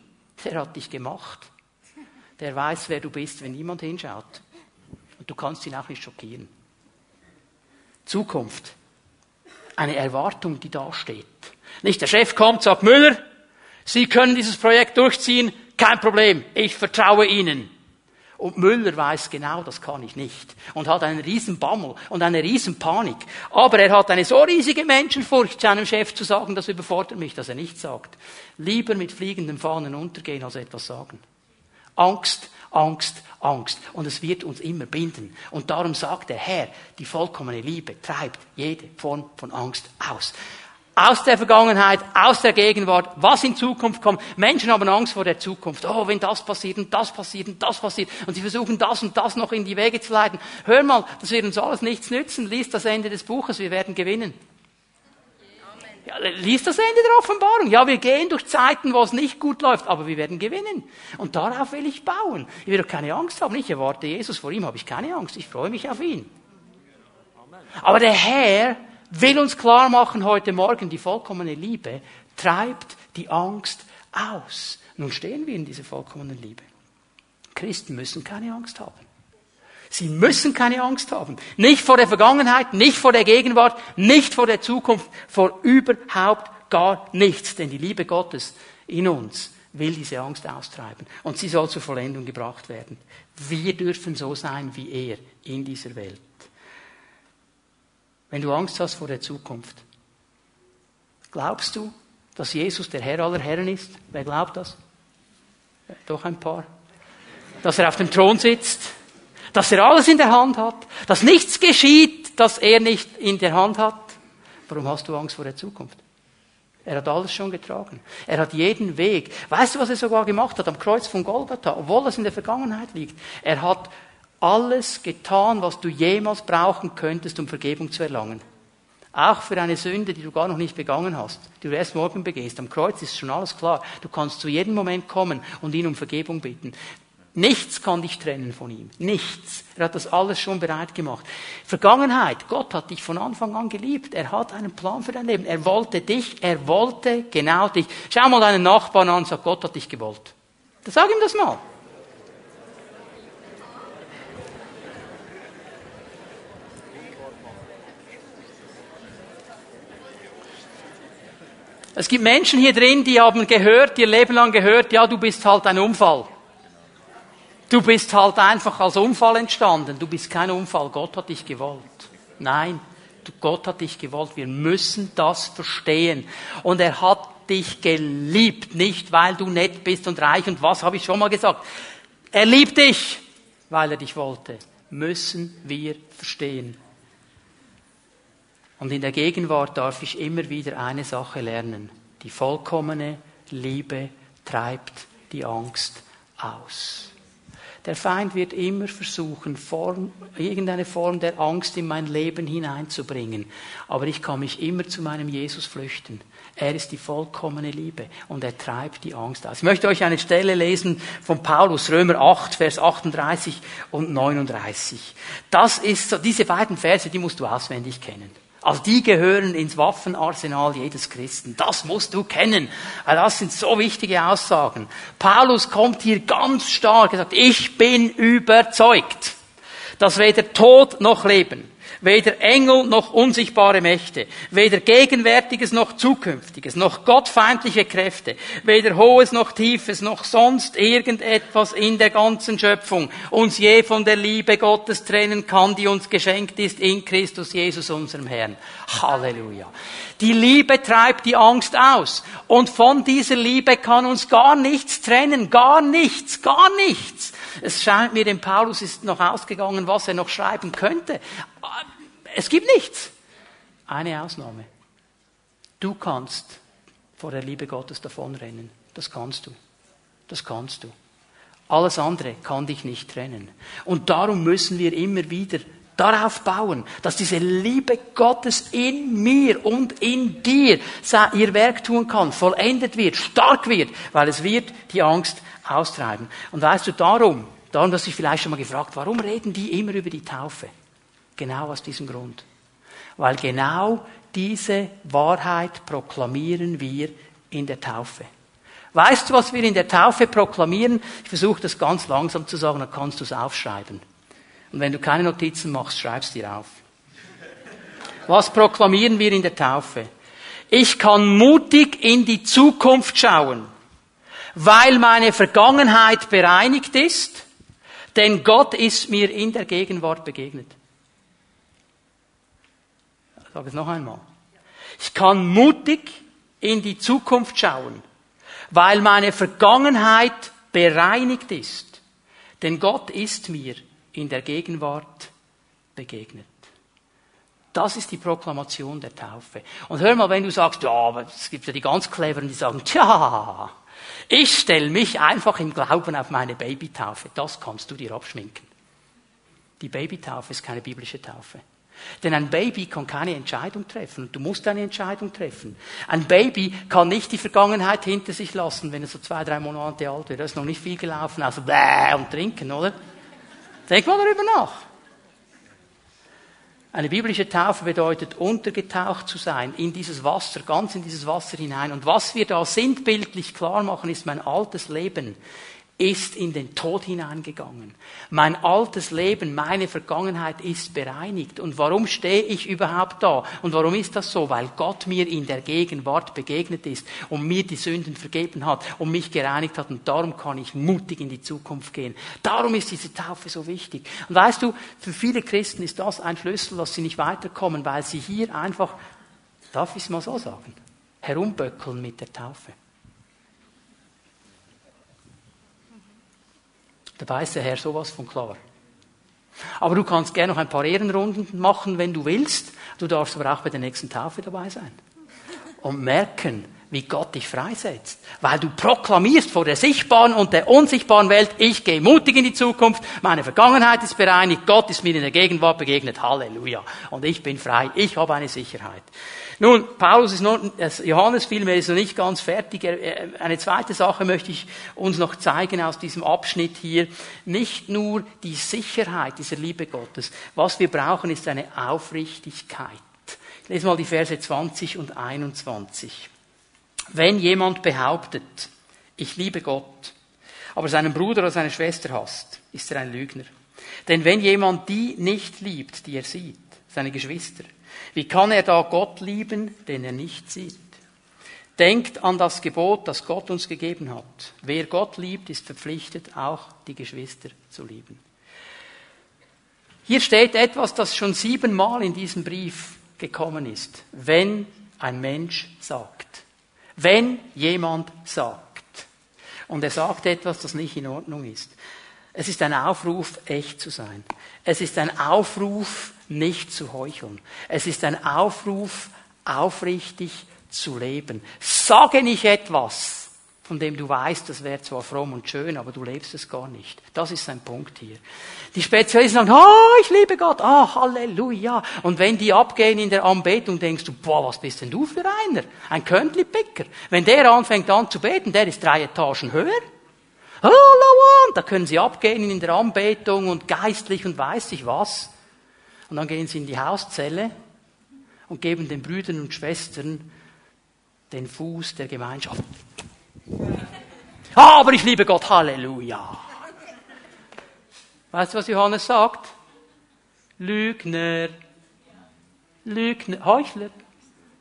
Der hat dich gemacht. Der weiß, wer du bist, wenn niemand hinschaut. Und du kannst ihn auch nicht schockieren. Zukunft. Eine Erwartung, die da steht. Nicht der Chef kommt, sagt Müller, Sie können dieses Projekt durchziehen, kein Problem, ich vertraue Ihnen. Und Müller weiß genau, das kann ich nicht. Und hat einen riesen Bammel und eine riesen Panik. Aber er hat eine so riesige Menschenfurcht, seinem Chef zu sagen, das überfordert mich, dass er nichts sagt. Lieber mit fliegenden Fahnen untergehen, als etwas sagen. Angst, Angst, Angst. Und es wird uns immer binden. Und darum sagt der Herr, die vollkommene Liebe treibt jede Form von Angst aus aus der Vergangenheit, aus der Gegenwart, was in Zukunft kommt. Menschen haben Angst vor der Zukunft. Oh, wenn das passiert und das passiert und das passiert. Und sie versuchen das und das noch in die Wege zu leiten. Hör mal, das wird uns alles nichts nützen. Lies das Ende des Buches, wir werden gewinnen. Ja, lies das Ende der Offenbarung. Ja, wir gehen durch Zeiten, wo es nicht gut läuft, aber wir werden gewinnen. Und darauf will ich bauen. Ich will doch keine Angst haben. Ich erwarte Jesus, vor ihm habe ich keine Angst. Ich freue mich auf ihn. Aber der Herr will uns klar machen heute Morgen, die vollkommene Liebe treibt die Angst aus. Nun stehen wir in dieser vollkommenen Liebe. Christen müssen keine Angst haben. Sie müssen keine Angst haben. Nicht vor der Vergangenheit, nicht vor der Gegenwart, nicht vor der Zukunft, vor überhaupt gar nichts. Denn die Liebe Gottes in uns will diese Angst austreiben. Und sie soll zur Vollendung gebracht werden. Wir dürfen so sein wie er in dieser Welt. Wenn du Angst hast vor der Zukunft, glaubst du, dass Jesus der Herr aller Herren ist? Wer glaubt das? Doch ein paar. Dass er auf dem Thron sitzt, dass er alles in der Hand hat, dass nichts geschieht, das er nicht in der Hand hat. Warum hast du Angst vor der Zukunft? Er hat alles schon getragen. Er hat jeden Weg. Weißt du, was er sogar gemacht hat am Kreuz von Golgatha, obwohl das in der Vergangenheit liegt? Er hat alles getan, was du jemals brauchen könntest, um Vergebung zu erlangen. Auch für eine Sünde, die du gar noch nicht begangen hast, die du erst morgen begehst. Am Kreuz ist schon alles klar. Du kannst zu jedem Moment kommen und ihn um Vergebung bitten. Nichts kann dich trennen von ihm. Nichts. Er hat das alles schon bereit gemacht. Vergangenheit. Gott hat dich von Anfang an geliebt. Er hat einen Plan für dein Leben. Er wollte dich. Er wollte genau dich. Schau mal deinen Nachbarn an und sag, Gott hat dich gewollt. Sag ihm das mal. Es gibt Menschen hier drin, die haben gehört, ihr Leben lang gehört, ja, du bist halt ein Unfall. Du bist halt einfach als Unfall entstanden. Du bist kein Unfall. Gott hat dich gewollt. Nein, Gott hat dich gewollt. Wir müssen das verstehen. Und er hat dich geliebt, nicht weil du nett bist und reich und was habe ich schon mal gesagt. Er liebt dich, weil er dich wollte. Müssen wir verstehen. Und in der Gegenwart darf ich immer wieder eine Sache lernen. Die vollkommene Liebe treibt die Angst aus. Der Feind wird immer versuchen, Form, irgendeine Form der Angst in mein Leben hineinzubringen. Aber ich kann mich immer zu meinem Jesus flüchten. Er ist die vollkommene Liebe und er treibt die Angst aus. Ich möchte euch eine Stelle lesen von Paulus, Römer 8, Vers 38 und 39. Das ist so, diese beiden Verse, die musst du auswendig kennen. Also die gehören ins Waffenarsenal jedes Christen. Das musst du kennen. Das sind so wichtige Aussagen. Paulus kommt hier ganz stark, er sagt, ich bin überzeugt, dass weder Tod noch Leben, Weder Engel noch unsichtbare Mächte, weder Gegenwärtiges noch Zukünftiges, noch gottfeindliche Kräfte, weder Hohes noch Tiefes, noch sonst irgendetwas in der ganzen Schöpfung uns je von der Liebe Gottes trennen kann, die uns geschenkt ist in Christus Jesus, unserem Herrn. Halleluja. Die Liebe treibt die Angst aus. Und von dieser Liebe kann uns gar nichts trennen. Gar nichts, gar nichts. Es scheint mir, dem Paulus ist noch ausgegangen, was er noch schreiben könnte. Es gibt nichts. Eine Ausnahme. Du kannst vor der Liebe Gottes davonrennen. Das kannst du. Das kannst du. Alles andere kann dich nicht trennen. Und darum müssen wir immer wieder darauf bauen, dass diese Liebe Gottes in mir und in dir ihr Werk tun kann, vollendet wird, stark wird, weil es wird die Angst austreiben. Und weißt du, darum, darum hast du dich vielleicht schon mal gefragt, warum reden die immer über die Taufe? Genau aus diesem Grund. Weil genau diese Wahrheit proklamieren wir in der Taufe. Weißt du, was wir in der Taufe proklamieren? Ich versuche das ganz langsam zu sagen, dann kannst du es aufschreiben. Und wenn du keine Notizen machst, schreibst dir auf. Was proklamieren wir in der Taufe? Ich kann mutig in die Zukunft schauen, weil meine Vergangenheit bereinigt ist, denn Gott ist mir in der Gegenwart begegnet. Ich sage es noch einmal. Ich kann mutig in die Zukunft schauen, weil meine Vergangenheit bereinigt ist, denn Gott ist mir in der Gegenwart begegnet. Das ist die Proklamation der Taufe. Und hör mal, wenn du sagst, ja, aber es gibt ja die ganz cleveren, die sagen, tja, ich stelle mich einfach im Glauben auf meine Babytaufe. Das kannst du dir abschminken. Die Babytaufe ist keine biblische Taufe. Denn ein Baby kann keine Entscheidung treffen und du musst eine Entscheidung treffen. Ein Baby kann nicht die Vergangenheit hinter sich lassen, wenn es so zwei, drei Monate alt wird. Da ist noch nicht viel gelaufen, also bäh und trinken, oder? Denk mal darüber nach. Eine biblische Taufe bedeutet, untergetaucht zu sein in dieses Wasser, ganz in dieses Wasser hinein. Und was wir da sindbildlich klar machen, ist mein altes Leben ist in den Tod hineingegangen. Mein altes Leben, meine Vergangenheit ist bereinigt. Und warum stehe ich überhaupt da? Und warum ist das so? Weil Gott mir in der Gegenwart begegnet ist und mir die Sünden vergeben hat und mich gereinigt hat. Und darum kann ich mutig in die Zukunft gehen. Darum ist diese Taufe so wichtig. Und weißt du, für viele Christen ist das ein Schlüssel, dass sie nicht weiterkommen, weil sie hier einfach, darf ich es mal so sagen, herumböckeln mit der Taufe. Da weiß der Herr sowas von klar. Aber du kannst gerne noch ein paar Ehrenrunden machen, wenn du willst. Du darfst aber auch bei der nächsten Taufe dabei sein. Und merken, wie Gott dich freisetzt. Weil du proklamierst vor der sichtbaren und der unsichtbaren Welt, ich gehe mutig in die Zukunft, meine Vergangenheit ist bereinigt, Gott ist mir in der Gegenwart begegnet, Halleluja. Und ich bin frei, ich habe eine Sicherheit. Nun, Paulus ist noch, Johannes vielmehr ist noch nicht ganz fertig. Eine zweite Sache möchte ich uns noch zeigen aus diesem Abschnitt hier. Nicht nur die Sicherheit dieser Liebe Gottes. Was wir brauchen, ist eine Aufrichtigkeit. Ich lese mal die Verse 20 und 21. Wenn jemand behauptet, ich liebe Gott, aber seinen Bruder oder seine Schwester hasst, ist er ein Lügner. Denn wenn jemand die nicht liebt, die er sieht, seine Geschwister, wie kann er da Gott lieben, den er nicht sieht? Denkt an das Gebot, das Gott uns gegeben hat. Wer Gott liebt, ist verpflichtet, auch die Geschwister zu lieben. Hier steht etwas, das schon siebenmal in diesem Brief gekommen ist. Wenn ein Mensch sagt. Wenn jemand sagt. Und er sagt etwas, das nicht in Ordnung ist. Es ist ein Aufruf, echt zu sein. Es ist ein Aufruf, nicht zu heucheln. Es ist ein Aufruf, aufrichtig zu leben. Sage nicht etwas, von dem du weißt, das wäre zwar fromm und schön, aber du lebst es gar nicht. Das ist sein Punkt hier. Die Spezialisten sagen, oh, ich liebe Gott, ah, oh, Halleluja. Und wenn die abgehen in der Anbetung, denkst du, boah, was bist denn du für einer? Ein Köntli-Picker. Wenn der anfängt an zu beten, der ist drei Etagen höher. Hallo, da können sie abgehen in der Anbetung und geistlich und weiß ich was. Und dann gehen sie in die Hauszelle und geben den Brüdern und Schwestern den Fuß der Gemeinschaft. Ah, aber ich liebe Gott, Halleluja. Weißt du, was Johannes sagt? Lügner. Lügner, Heuchler.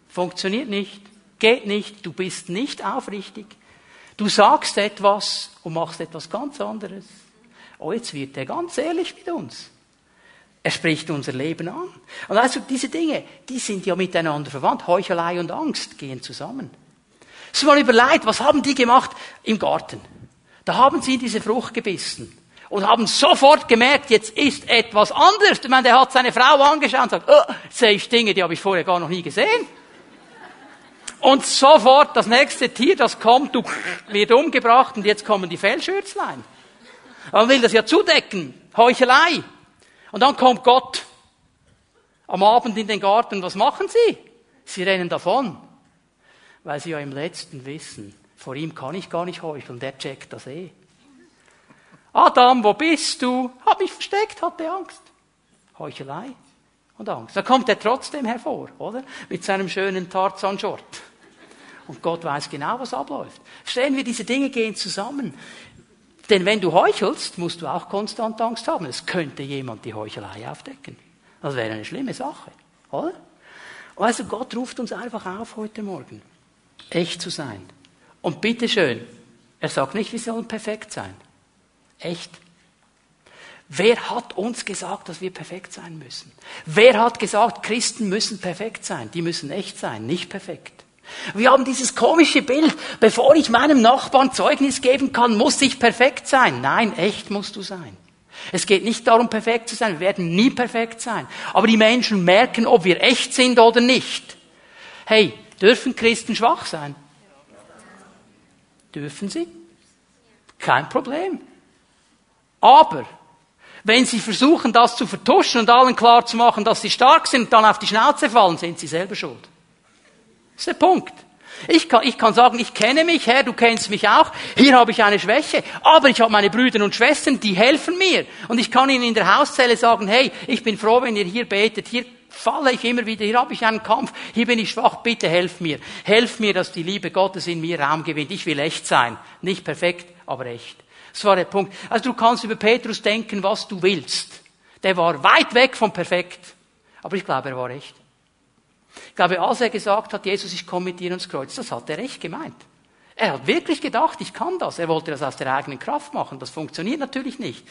Funktioniert nicht, geht nicht, du bist nicht aufrichtig. Du sagst etwas und machst etwas ganz anderes. Oh, jetzt wird er ganz ehrlich mit uns. Er spricht unser Leben an. Und also diese Dinge, die sind ja miteinander verwandt. Heuchelei und Angst gehen zusammen. So mal überlegt, was haben die gemacht im Garten? Da haben sie diese Frucht gebissen und haben sofort gemerkt, jetzt ist etwas anders. Ich meine, der hat seine Frau angeschaut und sagt, oh, sehe ich Dinge, die habe ich vorher gar noch nie gesehen. Und sofort das nächste Tier, das kommt, du, wird umgebracht und jetzt kommen die Fellschürzlein. Man will das ja zudecken. Heuchelei. Und dann kommt Gott am Abend in den Garten. Was machen sie? Sie rennen davon. Weil sie ja im letzten wissen, vor ihm kann ich gar nicht heucheln, der checkt das eh. Adam, wo bist du? Hab mich versteckt, hatte Angst. Heuchelei und Angst. Da kommt er trotzdem hervor, oder? Mit seinem schönen Tarzan-Short. Und Gott weiß genau, was abläuft. Verstehen wir, diese Dinge gehen zusammen. Denn wenn du heuchelst, musst du auch konstant Angst haben. Es könnte jemand die Heuchelei aufdecken. Das wäre eine schlimme Sache, oder? Also Gott ruft uns einfach auf heute Morgen, echt zu sein. Und bitteschön, er sagt nicht, wir sollen perfekt sein. Echt. Wer hat uns gesagt, dass wir perfekt sein müssen? Wer hat gesagt, Christen müssen perfekt sein? Die müssen echt sein, nicht perfekt. Wir haben dieses komische Bild, bevor ich meinem Nachbarn Zeugnis geben kann, muss ich perfekt sein. Nein, echt musst du sein. Es geht nicht darum, perfekt zu sein. Wir werden nie perfekt sein. Aber die Menschen merken, ob wir echt sind oder nicht. Hey, dürfen Christen schwach sein? Dürfen sie? Kein Problem. Aber wenn sie versuchen, das zu vertuschen und allen klar zu machen, dass sie stark sind und dann auf die Schnauze fallen, sind sie selber schuld. Das ist der Punkt. Ich kann, ich kann sagen, ich kenne mich, Herr, du kennst mich auch. Hier habe ich eine Schwäche. Aber ich habe meine Brüder und Schwestern, die helfen mir. Und ich kann ihnen in der Hauszelle sagen, hey, ich bin froh, wenn ihr hier betet. Hier falle ich immer wieder. Hier habe ich einen Kampf. Hier bin ich schwach. Bitte helf mir. Helf mir, dass die Liebe Gottes in mir Raum gewinnt. Ich will echt sein. Nicht perfekt, aber echt. Das war der Punkt. Also du kannst über Petrus denken, was du willst. Der war weit weg vom Perfekt. Aber ich glaube, er war echt. Ich glaube, als er gesagt hat, Jesus, ich komme mit dir ins Kreuz, das hat er echt gemeint. Er hat wirklich gedacht, ich kann das. Er wollte das aus der eigenen Kraft machen. Das funktioniert natürlich nicht.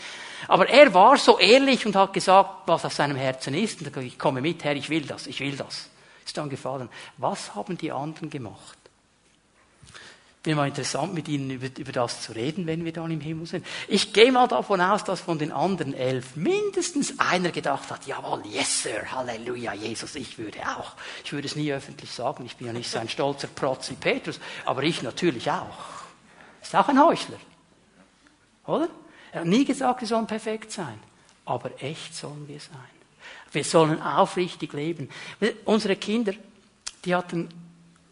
Aber er war so ehrlich und hat gesagt, was auf seinem Herzen ist. Und er gesagt, ich komme mit, Herr, ich will das, ich will das. Ist dann gefallen. Was haben die anderen gemacht? Wäre mal interessant, mit Ihnen über, über das zu reden, wenn wir dann im Himmel sind. Ich gehe mal davon aus, dass von den anderen elf mindestens einer gedacht hat, jawohl, yes, Sir, Halleluja, Jesus, ich würde auch. Ich würde es nie öffentlich sagen, ich bin ja nicht so ein stolzer Protz wie Petrus, aber ich natürlich auch. Ist auch ein Heuchler. Oder? Er hat nie gesagt, wir sollen perfekt sein. Aber echt sollen wir sein. Wir sollen aufrichtig leben. Unsere Kinder, die hatten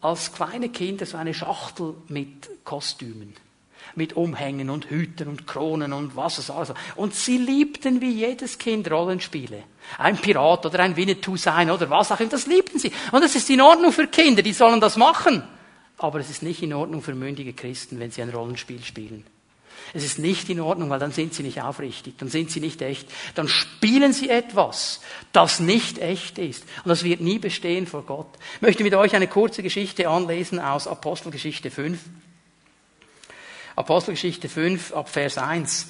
als kleine Kinder so eine Schachtel mit Kostümen. Mit Umhängen und Hüten und Kronen und was es alles. Und sie liebten wie jedes Kind Rollenspiele. Ein Pirat oder ein Winnetou sein oder was auch immer. Das liebten sie. Und es ist in Ordnung für Kinder, die sollen das machen. Aber es ist nicht in Ordnung für mündige Christen, wenn sie ein Rollenspiel spielen. Es ist nicht in Ordnung, weil dann sind sie nicht aufrichtig, dann sind sie nicht echt. Dann spielen sie etwas, das nicht echt ist. Und das wird nie bestehen vor Gott. Ich möchte mit euch eine kurze Geschichte anlesen aus Apostelgeschichte 5. Apostelgeschichte 5 ab Vers 1.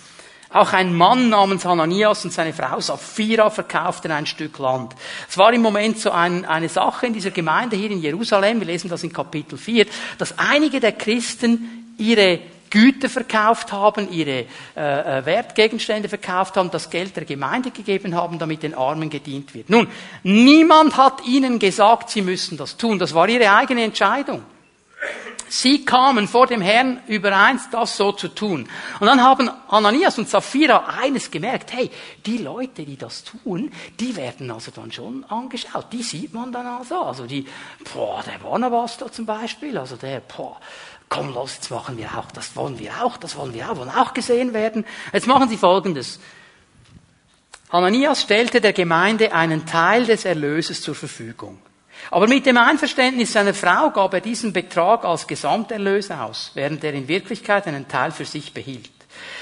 Auch ein Mann namens Hananias und seine Frau Sapphira verkauften ein Stück Land. Es war im Moment so ein, eine Sache in dieser Gemeinde hier in Jerusalem, wir lesen das in Kapitel 4, dass einige der Christen ihre Güter verkauft haben, ihre äh, äh, Wertgegenstände verkauft haben, das Geld der Gemeinde gegeben haben, damit den Armen gedient wird. Nun, niemand hat ihnen gesagt, sie müssen das tun. Das war ihre eigene Entscheidung. Sie kamen vor dem Herrn übereins, das so zu tun. Und dann haben Ananias und Sapphira eines gemerkt, hey, die Leute, die das tun, die werden also dann schon angeschaut. Die sieht man dann also. Also die, boah, der Barnabas da zum Beispiel, also der, boah, komm los, jetzt machen wir auch, das wollen wir auch, das wollen wir auch, wollen auch gesehen werden. Jetzt machen Sie Folgendes. Hananias stellte der Gemeinde einen Teil des Erlöses zur Verfügung. Aber mit dem Einverständnis seiner Frau gab er diesen Betrag als Gesamterlös aus, während er in Wirklichkeit einen Teil für sich behielt.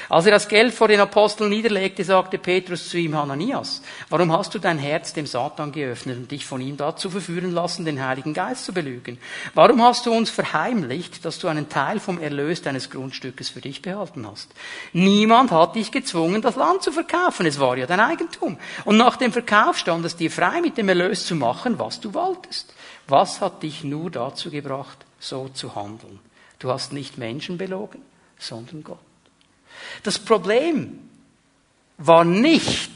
Als er das Geld vor den Aposteln niederlegte, sagte Petrus zu ihm, Hananias, warum hast du dein Herz dem Satan geöffnet und dich von ihm dazu verführen lassen, den Heiligen Geist zu belügen? Warum hast du uns verheimlicht, dass du einen Teil vom Erlös deines Grundstückes für dich behalten hast? Niemand hat dich gezwungen, das Land zu verkaufen. Es war ja dein Eigentum. Und nach dem Verkauf stand es dir frei, mit dem Erlös zu machen, was du wolltest. Was hat dich nur dazu gebracht, so zu handeln? Du hast nicht Menschen belogen, sondern Gott. Das Problem war nicht,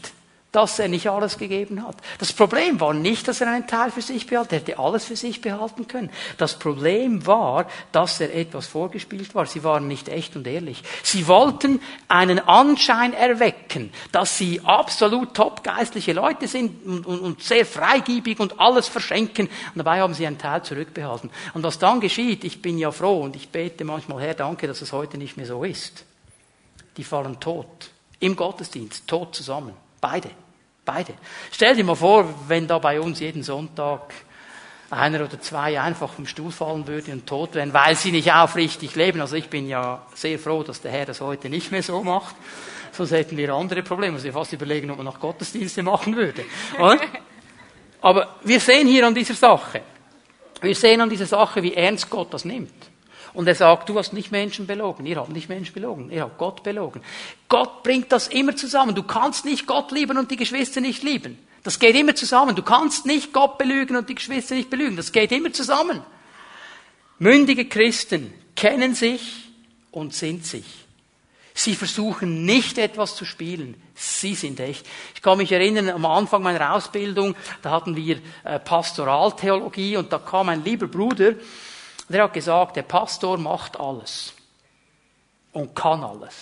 dass er nicht alles gegeben hat. Das Problem war nicht, dass er einen Teil für sich behalten, er hätte alles für sich behalten können. Das Problem war, dass er etwas vorgespielt war. Sie waren nicht echt und ehrlich. Sie wollten einen Anschein erwecken, dass sie absolut topgeistliche Leute sind und, und, und sehr freigiebig und alles verschenken. Und dabei haben sie einen Teil zurückbehalten. Und was dann geschieht, ich bin ja froh und ich bete manchmal, Herr, danke, dass es heute nicht mehr so ist die fallen tot. Im Gottesdienst, tot zusammen. Beide. Beide. Stell dir mal vor, wenn da bei uns jeden Sonntag einer oder zwei einfach vom Stuhl fallen würden und tot wären, weil sie nicht aufrichtig leben. Also ich bin ja sehr froh, dass der Herr das heute nicht mehr so macht. Sonst hätten wir andere Probleme. Also ich fast überlegen, ob man noch Gottesdienste machen würde. Oder? Aber wir sehen hier an dieser Sache, wir sehen an dieser Sache, wie ernst Gott das nimmt. Und er sagt, du hast nicht Menschen belogen. Ihr habt nicht Menschen belogen. Ihr habt Gott belogen. Gott bringt das immer zusammen. Du kannst nicht Gott lieben und die Geschwister nicht lieben. Das geht immer zusammen. Du kannst nicht Gott belügen und die Geschwister nicht belügen. Das geht immer zusammen. Mündige Christen kennen sich und sind sich. Sie versuchen nicht etwas zu spielen. Sie sind echt. Ich kann mich erinnern, am Anfang meiner Ausbildung, da hatten wir äh, Pastoraltheologie und da kam ein lieber Bruder, und er hat gesagt, der Pastor macht alles und kann alles.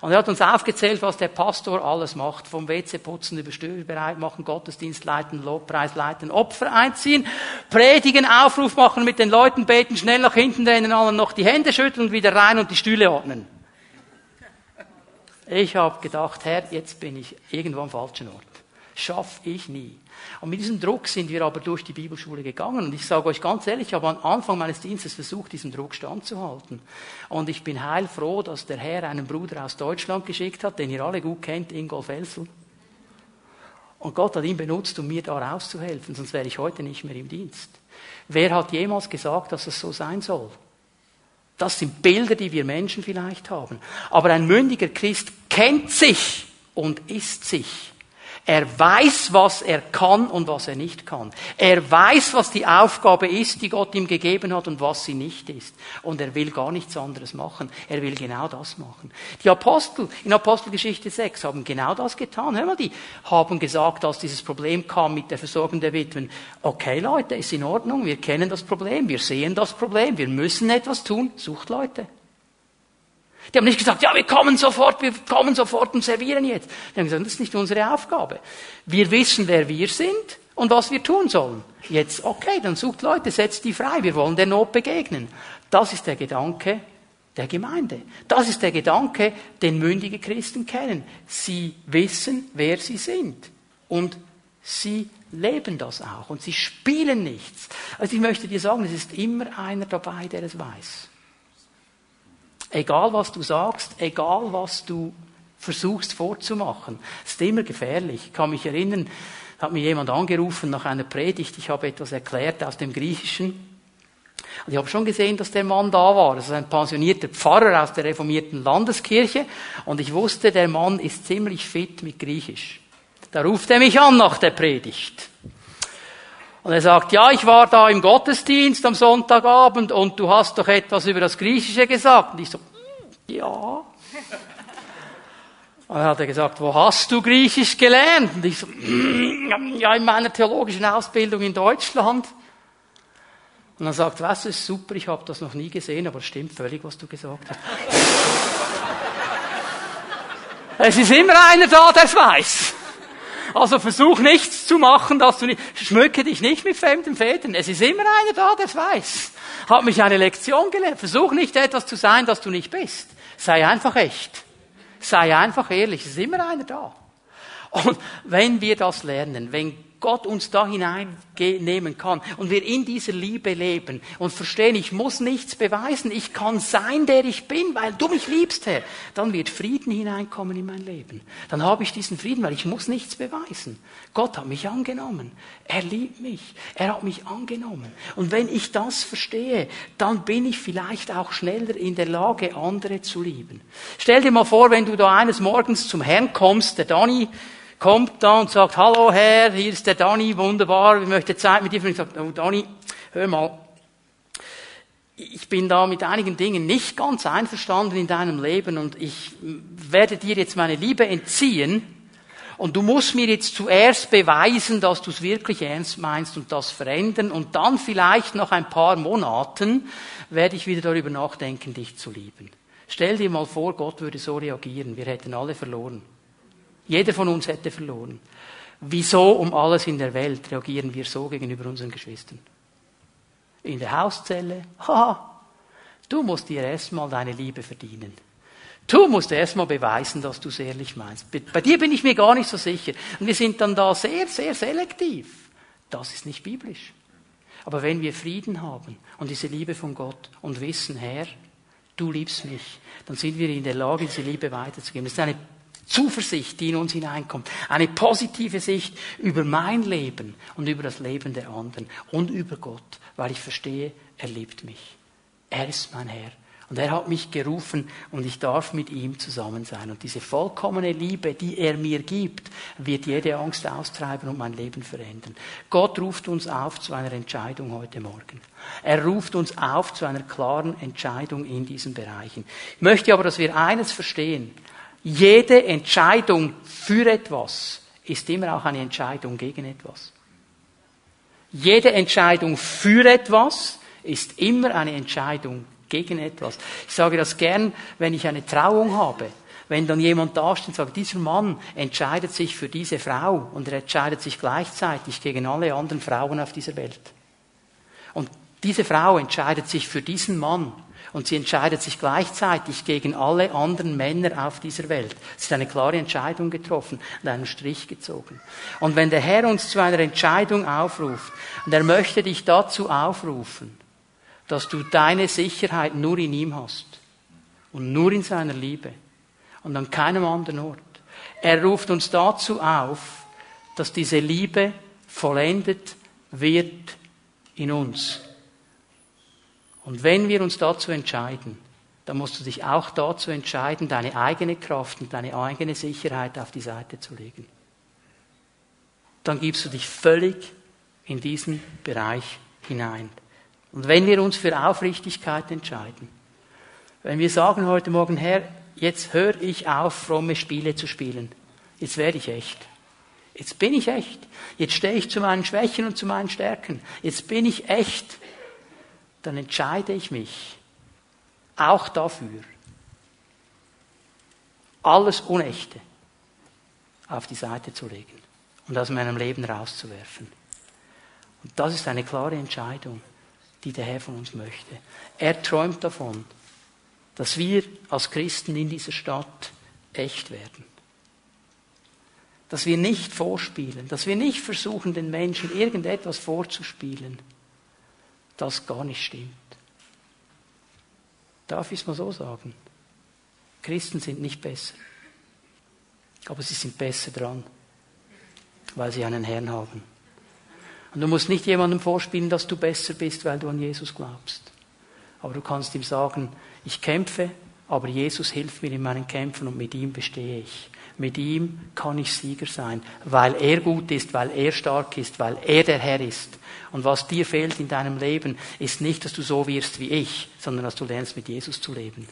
Und er hat uns aufgezählt, was der Pastor alles macht. Vom WC putzen über Stühle bereit machen, Gottesdienst leiten, Lobpreis leiten, Opfer einziehen, predigen, Aufruf machen mit den Leuten, beten, schnell nach hinten rennen, allen noch die Hände schütteln und wieder rein und die Stühle ordnen. Ich habe gedacht, Herr, jetzt bin ich irgendwo am falschen Ort. Schaff ich nie. Und mit diesem Druck sind wir aber durch die Bibelschule gegangen. Und ich sage euch ganz ehrlich, ich habe am Anfang meines Dienstes versucht, diesem Druck standzuhalten. Und ich bin heilfroh, dass der Herr einen Bruder aus Deutschland geschickt hat, den ihr alle gut kennt, Ingolf Elsel. Und Gott hat ihn benutzt, um mir da rauszuhelfen, sonst wäre ich heute nicht mehr im Dienst. Wer hat jemals gesagt, dass es so sein soll? Das sind Bilder, die wir Menschen vielleicht haben. Aber ein mündiger Christ kennt sich und ist sich. Er weiß, was er kann und was er nicht kann. Er weiß, was die Aufgabe ist, die Gott ihm gegeben hat und was sie nicht ist. Und er will gar nichts anderes machen. Er will genau das machen. Die Apostel in Apostelgeschichte 6 haben genau das getan. Hör mal, die haben gesagt, als dieses Problem kam mit der Versorgung der Witwen, okay Leute, ist in Ordnung, wir kennen das Problem, wir sehen das Problem, wir müssen etwas tun, sucht Leute. Die haben nicht gesagt, ja, wir kommen sofort, wir kommen sofort und servieren jetzt. Die haben gesagt, das ist nicht unsere Aufgabe. Wir wissen, wer wir sind und was wir tun sollen. Jetzt, okay, dann sucht Leute, setzt die frei, wir wollen der Not begegnen. Das ist der Gedanke der Gemeinde. Das ist der Gedanke, den mündige Christen kennen. Sie wissen, wer sie sind. Und sie leben das auch. Und sie spielen nichts. Also ich möchte dir sagen, es ist immer einer dabei, der es weiß. Egal was du sagst, egal was du versuchst vorzumachen, ist immer gefährlich. Ich kann mich erinnern, hat mir jemand angerufen nach einer Predigt, ich habe etwas erklärt aus dem Griechischen. Und ich habe schon gesehen, dass der Mann da war. Das ist ein pensionierter Pfarrer aus der reformierten Landeskirche. Und ich wusste, der Mann ist ziemlich fit mit Griechisch. Da ruft er mich an nach der Predigt. Und er sagt, ja, ich war da im Gottesdienst am Sonntagabend und du hast doch etwas über das Griechische gesagt. Und ich so, hm, ja. Und dann hat er gesagt, wo hast du Griechisch gelernt? Und ich so, hm, ja, in meiner theologischen Ausbildung in Deutschland. Und dann sagt, was ist super, ich habe das noch nie gesehen, aber es stimmt völlig, was du gesagt hast. es ist immer einer da, der es weiß. Also versuch nichts zu machen, dass du nicht, schmücke dich nicht mit fremden Fäden. Es ist immer einer da, der es weiß. Hat mich eine Lektion gelernt. Versuch nicht etwas zu sein, das du nicht bist. Sei einfach echt. Sei einfach ehrlich. Es ist immer einer da. Und wenn wir das lernen, wenn Gott uns da hineinnehmen kann und wir in dieser Liebe leben und verstehen, ich muss nichts beweisen, ich kann sein, der ich bin, weil du mich liebst, Herr, dann wird Frieden hineinkommen in mein Leben. Dann habe ich diesen Frieden, weil ich muss nichts beweisen. Gott hat mich angenommen. Er liebt mich. Er hat mich angenommen. Und wenn ich das verstehe, dann bin ich vielleicht auch schneller in der Lage, andere zu lieben. Stell dir mal vor, wenn du da eines Morgens zum Herrn kommst, der Dani, kommt da und sagt, hallo Herr, hier ist der Dani, wunderbar, ich möchte Zeit mit dir verbringen. Ich sage, oh Dani, hör mal, ich bin da mit einigen Dingen nicht ganz einverstanden in deinem Leben und ich werde dir jetzt meine Liebe entziehen und du musst mir jetzt zuerst beweisen, dass du es wirklich ernst meinst und das verändern und dann vielleicht nach ein paar Monaten werde ich wieder darüber nachdenken, dich zu lieben. Stell dir mal vor, Gott würde so reagieren, wir hätten alle verloren. Jeder von uns hätte verloren. Wieso um alles in der Welt reagieren wir so gegenüber unseren Geschwistern? In der Hauszelle? Ha, du musst dir erstmal deine Liebe verdienen. Du musst erstmal beweisen, dass du es ehrlich meinst. Bei dir bin ich mir gar nicht so sicher. Und wir sind dann da sehr, sehr selektiv. Das ist nicht biblisch. Aber wenn wir Frieden haben und diese Liebe von Gott und wissen, Herr, du liebst mich, dann sind wir in der Lage, diese Liebe weiterzugeben. Das ist eine Zuversicht, die in uns hineinkommt. Eine positive Sicht über mein Leben und über das Leben der anderen und über Gott, weil ich verstehe, er liebt mich. Er ist mein Herr. Und er hat mich gerufen und ich darf mit ihm zusammen sein. Und diese vollkommene Liebe, die er mir gibt, wird jede Angst austreiben und mein Leben verändern. Gott ruft uns auf zu einer Entscheidung heute Morgen. Er ruft uns auf zu einer klaren Entscheidung in diesen Bereichen. Ich möchte aber, dass wir eines verstehen. Jede Entscheidung für etwas ist immer auch eine Entscheidung gegen etwas. Jede Entscheidung für etwas ist immer eine Entscheidung gegen etwas. Ich sage das gern, wenn ich eine Trauung habe. Wenn dann jemand da steht und sagt, dieser Mann entscheidet sich für diese Frau und er entscheidet sich gleichzeitig gegen alle anderen Frauen auf dieser Welt. Und diese Frau entscheidet sich für diesen Mann und sie entscheidet sich gleichzeitig gegen alle anderen Männer auf dieser Welt. Sie hat eine klare Entscheidung getroffen und einen Strich gezogen. Und wenn der Herr uns zu einer Entscheidung aufruft, und er möchte dich dazu aufrufen, dass du deine Sicherheit nur in ihm hast und nur in seiner Liebe und an keinem anderen Ort. Er ruft uns dazu auf, dass diese Liebe vollendet wird in uns. Und wenn wir uns dazu entscheiden, dann musst du dich auch dazu entscheiden, deine eigene Kraft und deine eigene Sicherheit auf die Seite zu legen. Dann gibst du dich völlig in diesen Bereich hinein. Und wenn wir uns für Aufrichtigkeit entscheiden, wenn wir sagen heute Morgen, Herr, jetzt höre ich auf, fromme Spiele zu spielen, jetzt werde ich echt. Jetzt bin ich echt. Jetzt stehe ich zu meinen Schwächen und zu meinen Stärken. Jetzt bin ich echt dann entscheide ich mich auch dafür, alles Unechte auf die Seite zu legen und aus meinem Leben rauszuwerfen. Und das ist eine klare Entscheidung, die der Herr von uns möchte. Er träumt davon, dass wir als Christen in dieser Stadt echt werden. Dass wir nicht vorspielen, dass wir nicht versuchen, den Menschen irgendetwas vorzuspielen, das gar nicht stimmt. Darf ich es mal so sagen? Christen sind nicht besser. Aber sie sind besser dran, weil sie einen Herrn haben. Und du musst nicht jemandem vorspielen, dass du besser bist, weil du an Jesus glaubst. Aber du kannst ihm sagen, ich kämpfe, aber Jesus hilft mir in meinen Kämpfen und mit ihm bestehe ich. Mit ihm kann ich Sieger sein, weil er gut ist, weil er stark ist, weil er der Herr ist. Und was dir fehlt in deinem Leben, ist nicht, dass du so wirst wie ich, sondern dass du lernst, mit Jesus zu leben.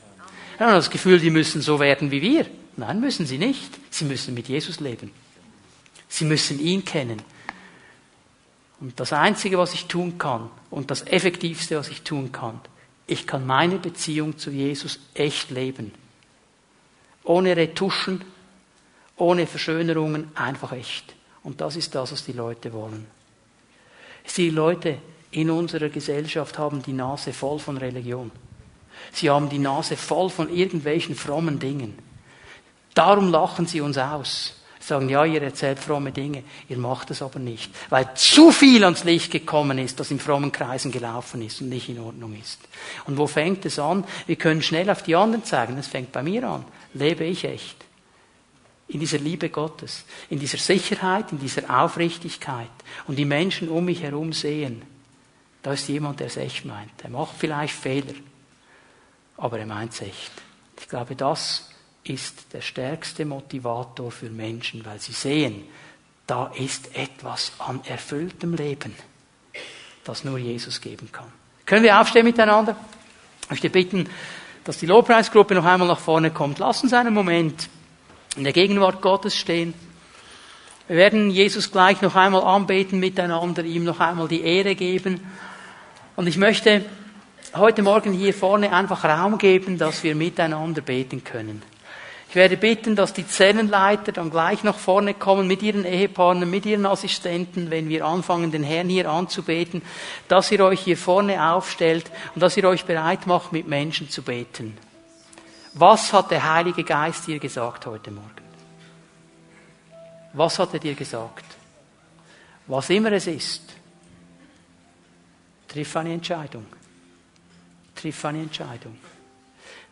Ja, das Gefühl, die müssen so werden wie wir. Nein, müssen sie nicht. Sie müssen mit Jesus leben. Sie müssen ihn kennen. Und das Einzige, was ich tun kann, und das Effektivste, was ich tun kann, ich kann meine Beziehung zu Jesus echt leben. Ohne Retuschen, ohne Verschönerungen, einfach echt. Und das ist das, was die Leute wollen. Die Leute in unserer Gesellschaft haben die Nase voll von Religion. Sie haben die Nase voll von irgendwelchen frommen Dingen. Darum lachen sie uns aus. Sagen, ja, ihr erzählt fromme Dinge, ihr macht es aber nicht, weil zu viel ans Licht gekommen ist, das in frommen Kreisen gelaufen ist und nicht in Ordnung ist. Und wo fängt es an? Wir können schnell auf die anderen zeigen, es fängt bei mir an. Lebe ich echt? In dieser Liebe Gottes, in dieser Sicherheit, in dieser Aufrichtigkeit und die Menschen um mich herum sehen, da ist jemand, der es echt meint. Er macht vielleicht Fehler, aber er meint es echt. Ich glaube, das ist der stärkste Motivator für Menschen, weil sie sehen, da ist etwas an erfülltem Leben, das nur Jesus geben kann. Können wir aufstehen miteinander? Ich möchte bitten, dass die Lobpreisgruppe noch einmal nach vorne kommt. Lass uns einen Moment in der Gegenwart Gottes stehen. Wir werden Jesus gleich noch einmal anbeten miteinander, ihm noch einmal die Ehre geben. Und ich möchte heute Morgen hier vorne einfach Raum geben, dass wir miteinander beten können. Ich werde bitten, dass die Zellenleiter dann gleich nach vorne kommen mit ihren Ehepartnern, mit ihren Assistenten, wenn wir anfangen, den Herrn hier anzubeten, dass ihr euch hier vorne aufstellt und dass ihr euch bereit macht, mit Menschen zu beten. Was hat der Heilige Geist dir gesagt heute Morgen? Was hat er dir gesagt? Was immer es ist, triff eine Entscheidung. Triff eine Entscheidung.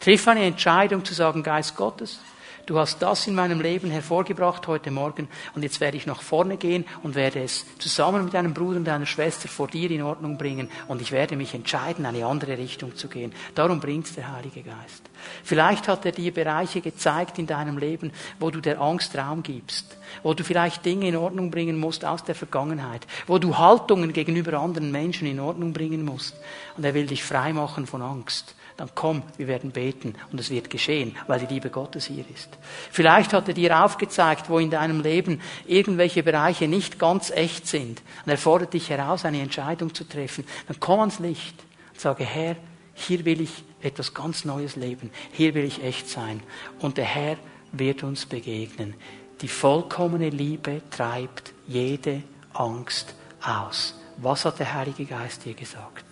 Triff eine Entscheidung zu sagen, Geist Gottes, du hast das in meinem Leben hervorgebracht heute Morgen und jetzt werde ich nach vorne gehen und werde es zusammen mit einem Bruder und einer Schwester vor dir in Ordnung bringen und ich werde mich entscheiden, eine andere Richtung zu gehen. Darum bringt der Heilige Geist. Vielleicht hat er dir Bereiche gezeigt in deinem Leben, wo du der Angst Raum gibst, wo du vielleicht Dinge in Ordnung bringen musst aus der Vergangenheit, wo du Haltungen gegenüber anderen Menschen in Ordnung bringen musst und er will dich frei machen von Angst dann komm, wir werden beten und es wird geschehen, weil die Liebe Gottes hier ist. Vielleicht hat er dir aufgezeigt, wo in deinem Leben irgendwelche Bereiche nicht ganz echt sind und er fordert dich heraus, eine Entscheidung zu treffen. Dann komm ans Licht und sage, Herr, hier will ich etwas ganz Neues leben, hier will ich echt sein und der Herr wird uns begegnen. Die vollkommene Liebe treibt jede Angst aus. Was hat der Heilige Geist dir gesagt?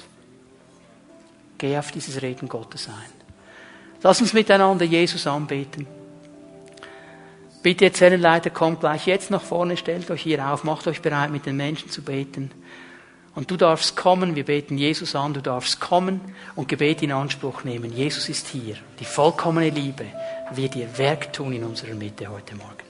Geh auf dieses Reden Gottes ein. Lass uns miteinander Jesus anbeten. Bitte, Zellenleiter, kommt gleich jetzt nach vorne, stellt euch hier auf, macht euch bereit, mit den Menschen zu beten. Und du darfst kommen, wir beten Jesus an, du darfst kommen und Gebet in Anspruch nehmen. Jesus ist hier. Die vollkommene Liebe wird ihr Werk tun in unserer Mitte heute Morgen.